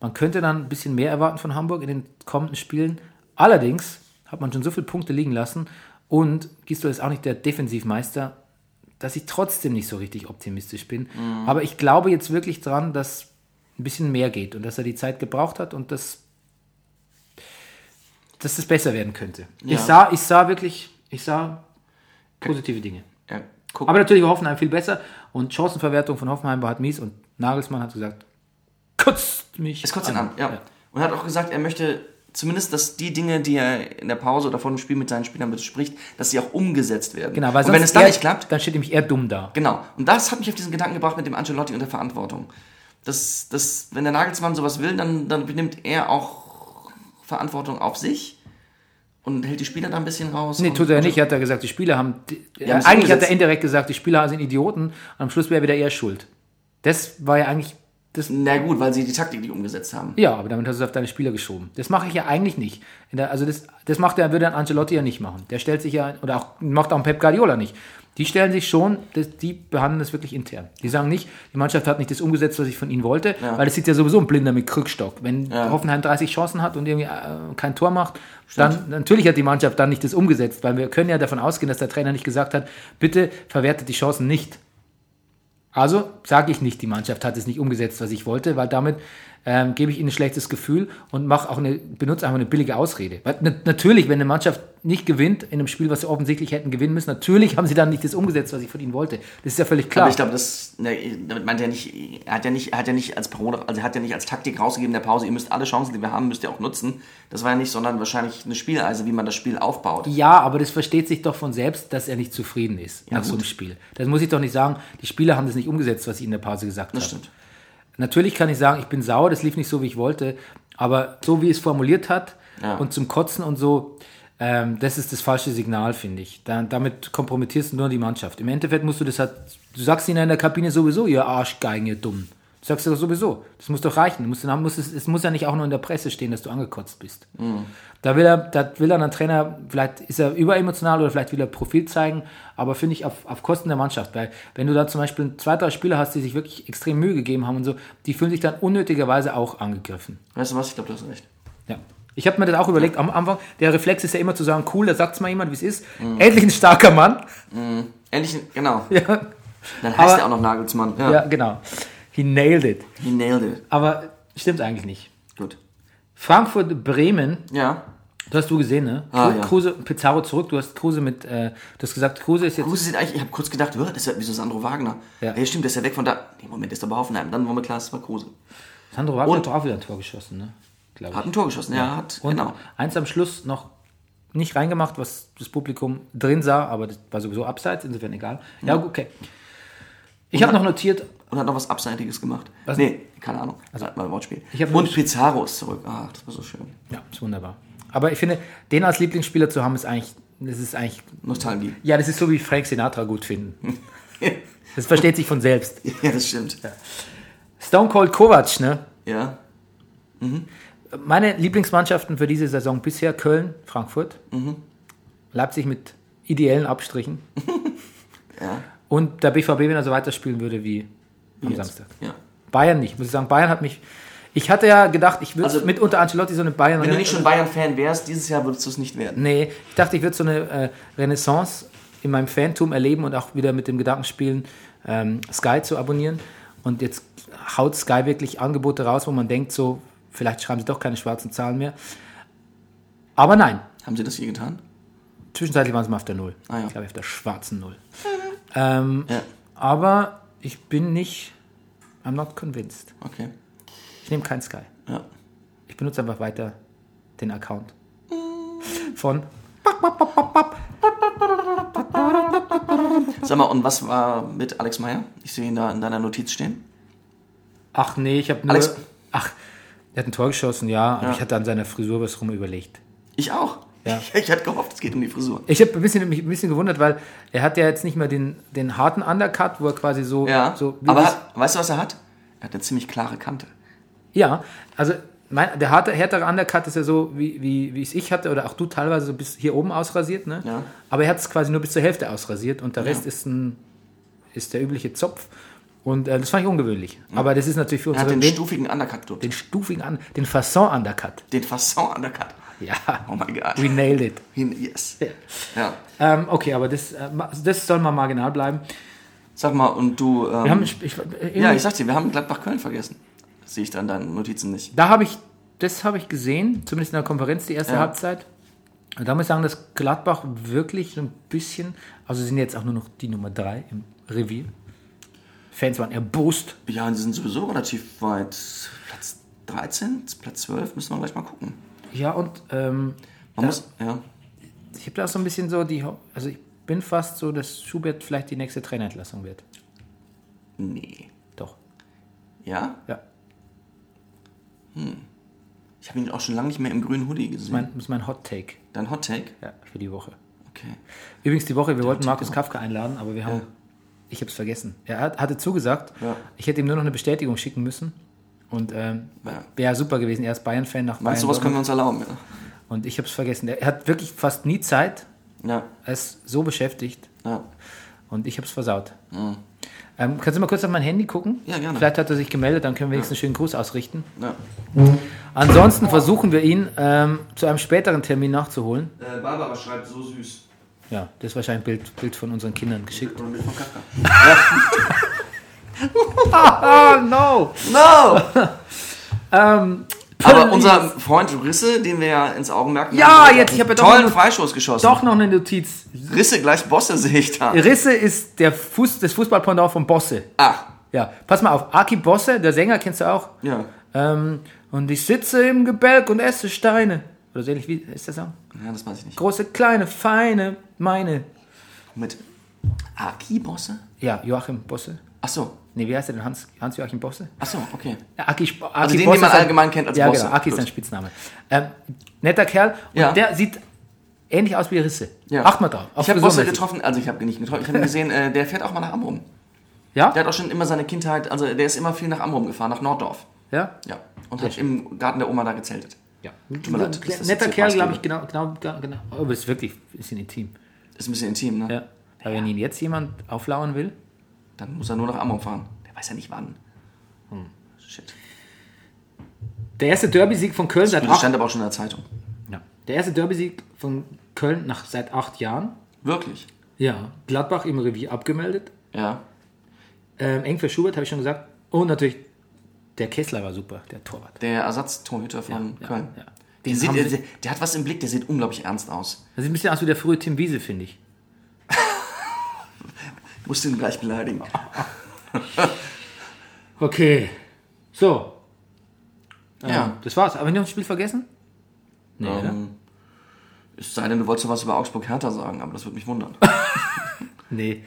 Man könnte dann ein bisschen mehr erwarten von Hamburg in den kommenden Spielen. Allerdings hat man schon so viele Punkte liegen lassen und Gisdol ist auch nicht der Defensivmeister, dass ich trotzdem nicht so richtig optimistisch bin. Aber ich glaube jetzt wirklich dran, dass ein bisschen mehr geht und dass er die Zeit gebraucht hat und dass, dass es besser werden könnte. Ich, Ja. sah, ich sah wirklich, ich sah positive Dinge. Ja. Aber natürlich war Hoffenheim viel besser und Chancenverwertung von Hoffenheim war halt mies und Nagelsmann hat gesagt, kotzt mich Es kotzt ihn an, ja. Und er hat auch gesagt, er möchte zumindest, dass die Dinge, die er in der Pause oder vor dem Spiel mit seinen Spielern bespricht, dass sie auch umgesetzt werden. Genau, weil und wenn es dann er- nicht klappt, dann steht nämlich er dumm da. genau. Und das hat mich auf diesen Gedanken gebracht mit dem Ancelotti und der Verantwortung. Dass, dass wenn der Nagelsmann sowas will, dann, dann nimmt er auch Verantwortung auf sich und hält die Spieler da ein bisschen raus. Nee, tut er nicht. Er hat er gesagt, die Spieler haben. Haben es eigentlich hat umgesetzt. er indirekt gesagt, die Spieler sind Idioten und am Schluss wäre wieder er schuld. Das war ja eigentlich. Das, Na gut, weil sie die Taktik nicht umgesetzt haben. ja, aber damit hast du es auf deine Spieler geschoben. Das mache ich ja eigentlich nicht. Der, also das, das macht er, würde ein Ancelotti ja nicht machen. Der stellt sich ja, oder auch macht auch ein Pep Guardiola nicht. Die stellen sich schon, das, die behandeln das wirklich intern. Die sagen nicht, die Mannschaft hat nicht das umgesetzt, was ich von ihnen wollte, weil das sieht ja sowieso ein Blinder mit Krückstock. Wenn Hoffenheim 30 Chancen hat und irgendwie äh, kein Tor macht, dann natürlich hat die Mannschaft dann nicht das umgesetzt, weil wir können ja davon ausgehen, dass der Trainer nicht gesagt hat, bitte verwertet die Chancen nicht. Also sage ich nicht, die Mannschaft hat es nicht umgesetzt, was ich wollte, weil damit ähm, gebe ich ihnen ein schlechtes Gefühl und mache auch eine, benutze einfach eine billige Ausrede. Weil, na, natürlich, wenn eine Mannschaft nicht gewinnt in einem Spiel, was sie offensichtlich hätten gewinnen müssen, natürlich haben sie dann nicht das umgesetzt, was ich von ihnen wollte. Das ist ja völlig klar. Aber ich glaube, das, ne, damit meint er nicht, er hat ja nicht, er hat ja nicht als Parole, also er hat ja nicht als Taktik rausgegeben in der Pause, ihr müsst alle Chancen, die wir haben, müsst ihr auch nutzen. Das war ja nicht, sondern wahrscheinlich eine Spieleise, wie man das Spiel aufbaut. Ja, aber das versteht sich doch von selbst, dass er nicht zufrieden ist nach so einem Spiel. Das muss ich doch nicht sagen, die Spieler haben das nicht umgesetzt, was ich in der Pause gesagt habe. Das stimmt. Natürlich kann ich sagen, ich bin sauer, das lief nicht so, wie ich wollte, aber so wie es formuliert hat Ja. und zum Kotzen und so, ähm, das ist das falsche Signal, finde ich. Da, damit kompromittierst du nur die Mannschaft. Im Endeffekt musst du das halt, du sagst ihnen in der Kabine sowieso, ihr Arschgeigen, ihr Dumm. Sagst du doch sowieso. Das muss doch reichen. Du musst, muss es, es muss ja nicht auch nur in der Presse stehen, dass du angekotzt bist. Da will er, da will er ein Trainer, vielleicht ist er überemotional oder vielleicht will er Profil zeigen, aber finde ich auf, auf Kosten der Mannschaft. Weil wenn du da zum Beispiel zwei, drei Spieler hast, die sich wirklich extrem Mühe gegeben haben und so, die fühlen sich dann unnötigerweise auch angegriffen. Weißt du was? Ich glaube, du hast recht. Ja. Ich habe mir das auch überlegt am Anfang. Der Reflex ist ja immer zu sagen, cool, da sagt es mal jemand, wie es ist. Endlich ein starker Mann. Endlich, genau. Ja, Dann heißt Aber- er auch noch Nagelsmann. Ja. ja genau. He nailed it. He nailed it. Aber stimmt eigentlich nicht. Gut. Frankfurt, Bremen, Ja. das hast du gesehen, ne? Ah, Kru- ja. Kruse, Pizarro zurück. Du hast Kruse mit, äh, du hast gesagt, Kruse ist jetzt. Kruse sieht eigentlich, ich habe kurz gedacht, "Hör, das ist ja wieso Sandro Wagner. Ja. Ja. stimmt, der ist ja weg von da. Nee, Moment, ist bei Hoffenheim. Dann war mir klar, es war Kruse. Sandro Wagner Und- hat doch auch wieder ein Tor geschossen, ne? Glaube ich. Hat ein Tor geschossen, ja, hat, Und genau. eins am Schluss noch nicht reingemacht, was das Publikum drin sah, aber das war sowieso abseits, insofern egal. Ja, okay. Ich habe noch notiert, Und hat noch was Abseitiges gemacht. Was? Nee, keine Ahnung. Also, mal ein Wortspiel. Und Pizarro ist zurück. Ah, das war so schön. ja, ist wunderbar. Aber ich finde, den als Lieblingsspieler zu haben, ist eigentlich das ist eigentlich, Nostalgie. ja, das ist so wie Frank Sinatra gut finden. Das versteht sich von selbst. Ja, das stimmt. Stone Cold Kovac, ne? Ja. Meine Lieblingsmannschaften für diese Saison bisher Köln, Frankfurt, Leipzig mit ideellen Abstrichen Ja. und der BVB, wenn er so weiterspielen würde wie am Jetzt. Samstag. Ja. Bayern nicht, muss ich sagen. Bayern hat mich. Ich hatte ja gedacht, ich würde Also- mit unter Ancelotti so eine Bayern. Wenn du nicht schon Bayern-Fan wärst, dieses Jahr würdest du es nicht werden. Nee, ich dachte, ich würde so eine äh, Renaissance in meinem Fantum erleben und auch wieder mit dem Gedanken spielen, ähm, Sky zu abonnieren. Und jetzt haut Sky wirklich Angebote raus, wo man denkt, so, vielleicht schreiben sie doch keine schwarzen Zahlen mehr. Aber nein, Haben sie das je getan? zwischenzeitlich waren sie mal auf der Null. Ah, ja. Ich glaube, auf der schwarzen Null. ähm, Ja. aber ich bin nicht, I'm not convinced. Okay. Ich nehme kein Sky. Ja. Ich benutze einfach weiter den Account Mm. von Sag mal, und was war mit Alex Meyer? Ich sehe ihn da in deiner Notiz stehen. Ach nee, ich habe nur. Alex- Ach, er hat ein Tor geschossen, ja, aber Ja. ich hatte an seiner Frisur was rum überlegt. Ich auch. Ja. Ich hatte gehofft, es geht um die Frisur. Ich habe ein bisschen, mich ein bisschen gewundert, weil er hat ja jetzt nicht mehr den, den harten Undercut, wo er quasi so. Ja. so Aber weißt du, was er hat? Er hat eine ziemlich klare Kante. ja, also mein, der harte, härtere Undercut ist ja so, wie, wie, wie es ich hatte, oder auch du teilweise so bis hier oben ausrasiert, ne? Ja. Aber er hat es quasi nur bis zur Hälfte ausrasiert und der Ja. Rest ist, ein, ist der übliche Zopf. Und äh, das fand ich ungewöhnlich. Aber das ist natürlich für Er hat den den, stufigen Undercut dort. den stufigen, den Fasson-Undercut. Den Fasson-Undercut. Ja, Oh mein Gott. we nailed it. Yes. Ja. Ähm, okay, aber das, äh, das soll mal marginal bleiben. Sag mal, und du. Ähm, Wir haben, ich, ich, äh, ja, ich sag dir, wir haben Gladbach-Köln vergessen. Das sehe ich da in deinen Notizen nicht. da habe ich, das habe ich gesehen, zumindest in der Konferenz, die erste Ja. Halbzeit. Und da muss ich sagen, dass Gladbach wirklich so ein bisschen, also sie sind jetzt auch nur noch die Nummer drei im Revier. Fans waren erbost. Ja, und die sind sowieso relativ weit. Platz 13, Platz 12, müssen wir gleich mal gucken. Ja, und ähm, Man Ja. muss, ja. ich habe da auch so ein bisschen so die, also ich bin fast so, dass Schubert vielleicht die nächste Trainerentlassung wird. Nee. Doch, Ja? ja. Ich habe ihn auch schon lange nicht mehr im grünen Hoodie Das ist gesehen. mein, das ist mein Hot Take Dein Hot Take? ja, für die Woche. Okay. Übrigens die Woche, wir wollten Take Markus. Kafka einladen, aber wir haben, Ja. ich habe es vergessen. Er hat, hatte zugesagt, Ja. ich hätte ihm nur noch eine Bestätigung schicken müssen. Und ähm, Ja. wäre super gewesen. Er ist Bayern-Fan nach Meinst du, Bayern. was können wir uns erlauben? Ja. Und ich habe es vergessen. Er hat wirklich fast nie Zeit. Ja. Er ist so beschäftigt. Ja. Und ich habe es versaut. Ähm, kannst du mal kurz auf mein Handy gucken? Ja, gerne. Vielleicht hat er sich gemeldet, dann können wir wenigstens einen schönen Gruß ausrichten. ja. Ansonsten versuchen wir ihn ähm, zu einem späteren Termin nachzuholen. Äh, Barbara schreibt so süß. Ja, das ist wahrscheinlich ein Bild, Bild von unseren Kindern geschickt. Oder mit von Kafka. No! No! Ähm, Aber unser Freund Risse, den wir ja ins Augenmerk nehmen, Ja, jetzt, ich hab ja doch tollen noch- Freischuss geschossen. Doch noch eine Notiz. Risse gleich Bosse sehe ich da. Risse ist der Fuß, das Fußballpendant von Bosse. Ach, Ja, pass mal auf. Aki Bosse, der Sänger, kennst du auch? ja. Ähm, und ich sitze im Gebälk und esse Steine. Oder so ähnlich wie ist der Song? Ja, das weiß ich nicht. Große, kleine, feine, meine. Mit Aki-Bosse? Ja, Joachim Bosse. Ach so. Nee, wie heißt der denn? Hans, Hans-Joachim Bosse? Ach so, okay. Ja, Aki, Aki Also den, Bosse den man ist ein- allgemein kennt als ja, Bosse. genau. Aki ist Gut. sein Spitzname. Ähm, netter Kerl. Und Ja. der sieht ähnlich aus wie Risse. Ja. Acht mal drauf. Ich habe Bosse getroffen, also ich habe ihn nicht getroffen, ich habe ihn gesehen, äh, der fährt auch mal nach Amrum. Ja? Der hat auch schon immer seine Kindheit, also der ist immer viel nach Amrum gefahren, nach Norddorf. Ja? Ja. Und hat im Garten der Oma da gezeltet. Ja. Tut mir leid, Netter Kerl, glaube ich, genau, genau, genau. Aber es ist wirklich ein bisschen intim. Ist ein bisschen intim, ne? Ja. Aber wenn ihn jetzt jemand auflauern will, Dann muss er nur nach Amrum fahren. Der weiß ja nicht wann. Hm. Shit. der erste Derby-Sieg von Köln seit Das acht stand aber auch schon in der Zeitung. Ja. Der erste Derby-Sieg von Köln nach seit acht Jahren. Wirklich? Ja. Gladbach im Revier abgemeldet. Ja. Ähm, eng für Schubert, habe ich schon gesagt. Und natürlich, der Kessler war super, der Torwart. Der Ersatztorhüter von Ja, Köln. ja. Der, Den sieht, der, der hat was im Blick, der sieht unglaublich ernst aus. Das sieht ein bisschen aus wie der frühe Tim Wiese, finde ich. Musst du ihn gleich beleidigen. Okay. So. Ähm, Ja. Das war's. Aber wir noch ein Spiel vergessen? Nee, oder? Ähm, es sei denn, du wolltest was über Augsburg-Hertha sagen, aber das würde mich wundern. Nee.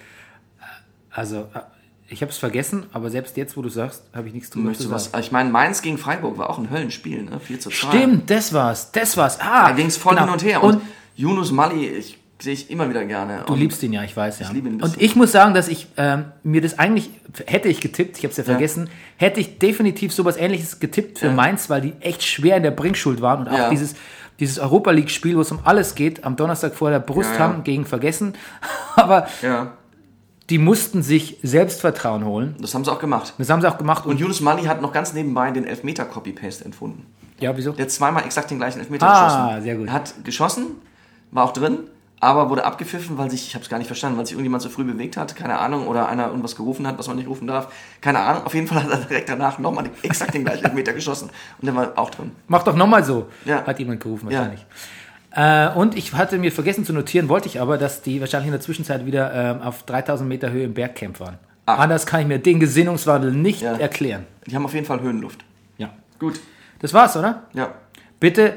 Also, äh, ich habe es vergessen, aber selbst jetzt, wo du sagst, habe ich nichts drüber Möchtest zu sagen. was? Ich meine, Mainz gegen Freiburg war auch ein Höllenspiel, ne? 4 zu 2. Stimmt, das war's, das war's. Ah, Da ging es voll genau. hin und her. Und, Und Yunus Mali, ich sehe ich immer wieder gerne. Du liebst ihn ja, ich weiß ja. Ich liebe ihn und ich muss sagen, dass ich ähm, mir das eigentlich, hätte ich getippt, ich habe es ja Ja. vergessen, hätte ich definitiv sowas ähnliches getippt für Ja. Mainz, weil die echt schwer in der Bringschuld waren und auch Ja. dieses, dieses Europa League-Spiel, wo es um alles geht, am Donnerstag vor der Brust Ja, ja. haben, gegen vergessen. Aber Ja, die mussten sich Selbstvertrauen holen. das haben sie auch gemacht. Das haben sie auch gemacht. Und Yunus Mali hat noch ganz nebenbei den Elfmeter-Copy-Paste entfunden. ja, wieso? Der hat zweimal exakt den gleichen Elfmeter Ah, geschossen. sehr gut. Er hat geschossen, war auch drin, aber wurde abgepfiffen, weil sich, ich habe es gar nicht verstanden, weil sich irgendjemand zu früh bewegt hat, keine Ahnung, oder einer irgendwas gerufen hat, was man nicht rufen darf. Keine Ahnung, auf jeden Fall hat er direkt danach nochmal exakt den gleichen Elfmeter geschossen. Und der war auch drin. Mach doch nochmal so, Ja. hat jemand gerufen Ja. wahrscheinlich. Äh, und ich hatte mir vergessen zu notieren, wollte ich aber, dass die wahrscheinlich in der Zwischenzeit wieder ähm, auf 3000 Meter Höhe im Bergcamp waren. Ach. Anders kann ich mir den Gesinnungswandel nicht Ja. erklären. Die haben auf jeden Fall Höhenluft. Ja. Gut. Das war's, oder? Ja. Bitte,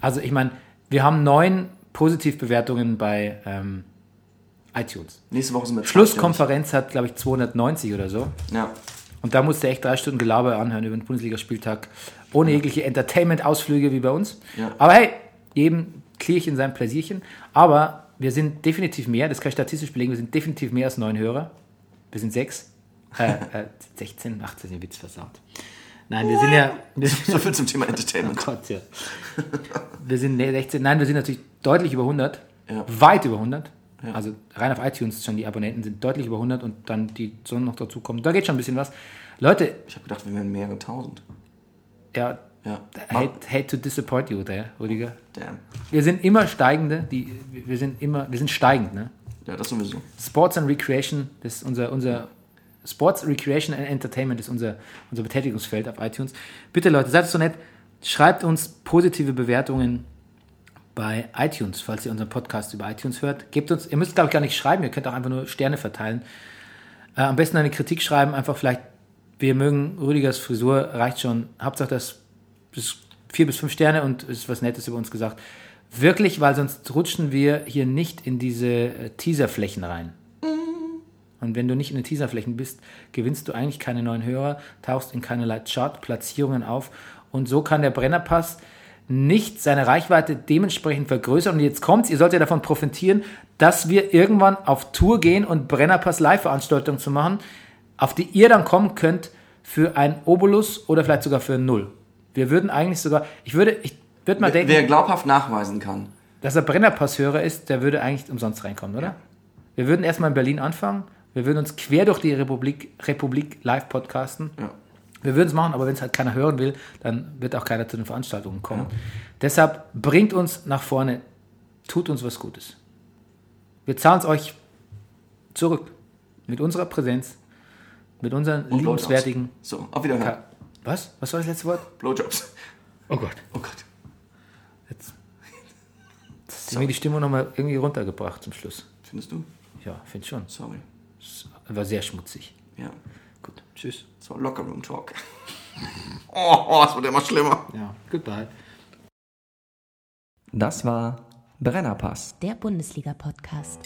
also ich meine, wir haben neun Positivbewertungen bei ähm, iTunes. Nächste Woche sind wir Schlusskonferenz hat, glaube ich, 290 oder so. Ja. Und da musste echt drei Stunden Gelaber anhören über den Bundesligaspieltag. Ohne jegliche Entertainment-Ausflüge wie bei uns. Ja. Aber hey, jedem Klärchen sein Pläsierchen. Aber wir sind definitiv mehr, das kann ich statistisch belegen, wir sind definitiv mehr als neun Hörer. Wir sind sechs. Äh, äh, 16, 18, den Witz versaut. Nein, wir sind ja. Wir So viel zum Thema oh Entertainment. Gott, ja. Wir sind nee, 16, nein, wir sind natürlich deutlich über 100. Ja. Weit über 100. Also rein auf iTunes schon die Abonnenten sind deutlich über 100 und dann die so noch dazu kommen. Da geht schon ein bisschen was. Leute, Ich habe gedacht, wir wären mehrere tausend. ja, Ja. hate, hate to disappoint you there, Rüdiger. Damn. Wir sind immer steigende, die, wir sind immer, wir sind steigend, ne? Ja, das sowieso. Sports and Recreation, das ist unser, unser Sports, Recreation and Entertainment ist unser, unser Betätigungsfeld auf iTunes. Bitte Leute, seid so nett, schreibt uns positive Bewertungen bei iTunes, falls ihr unseren Podcast über iTunes hört. Gebt uns, ihr müsst glaube ich gar nicht schreiben, ihr könnt auch einfach nur Sterne verteilen. Äh, am besten eine Kritik schreiben, einfach vielleicht, wir mögen Rüdigers Frisur, reicht schon. Hauptsache das, das vier bis fünf Sterne und ist was Nettes über uns gesagt. Wirklich, weil sonst rutschen wir hier nicht in diese äh, Teaserflächen rein. Und wenn du nicht in den Teaserflächen bist, gewinnst du eigentlich keine neuen Hörer, tauchst in keinerlei Chart-Platzierungen auf. Und so kann der Brennerpass nicht seine Reichweite dementsprechend vergrößern. Und jetzt kommt's, ihr sollt ja davon profitieren, dass wir irgendwann auf Tour gehen und Brennerpass Live-Veranstaltungen zu machen, auf die ihr dann kommen könnt für ein Obolus oder vielleicht sogar für ein Null. Wir würden eigentlich sogar, ich würde, ich würde mal denken, Wer glaubhaft nachweisen kann. dass er Brennerpass-Hörer ist, der würde eigentlich umsonst reinkommen, oder? Wir würden erstmal in Berlin anfangen. Wir würden uns quer durch die Republik, Republik live podcasten. Ja. Wir würden es machen, aber wenn es halt keiner hören will, dann wird auch keiner zu den Veranstaltungen kommen. Deshalb bringt uns nach vorne, tut uns was Gutes. Wir zahlen es euch zurück. Mit unserer Präsenz, mit unseren Und liebenswertigen. Blowjobs. So, auf Wiederhören. Ka- Was? Was war das letzte Wort? Blowjobs. Oh Gott. Oh Gott. Jetzt hast du mir die Stimmung nochmal irgendwie runtergebracht zum Schluss. Findest du? Ja, finde schon. Sorry. War sehr schmutzig. Ja. Tschüss. So, Locker Room Talk. oh, oh, es wird immer schlimmer. Ja, goodbye. Das war Brennerpass. Der Bundesliga-Podcast.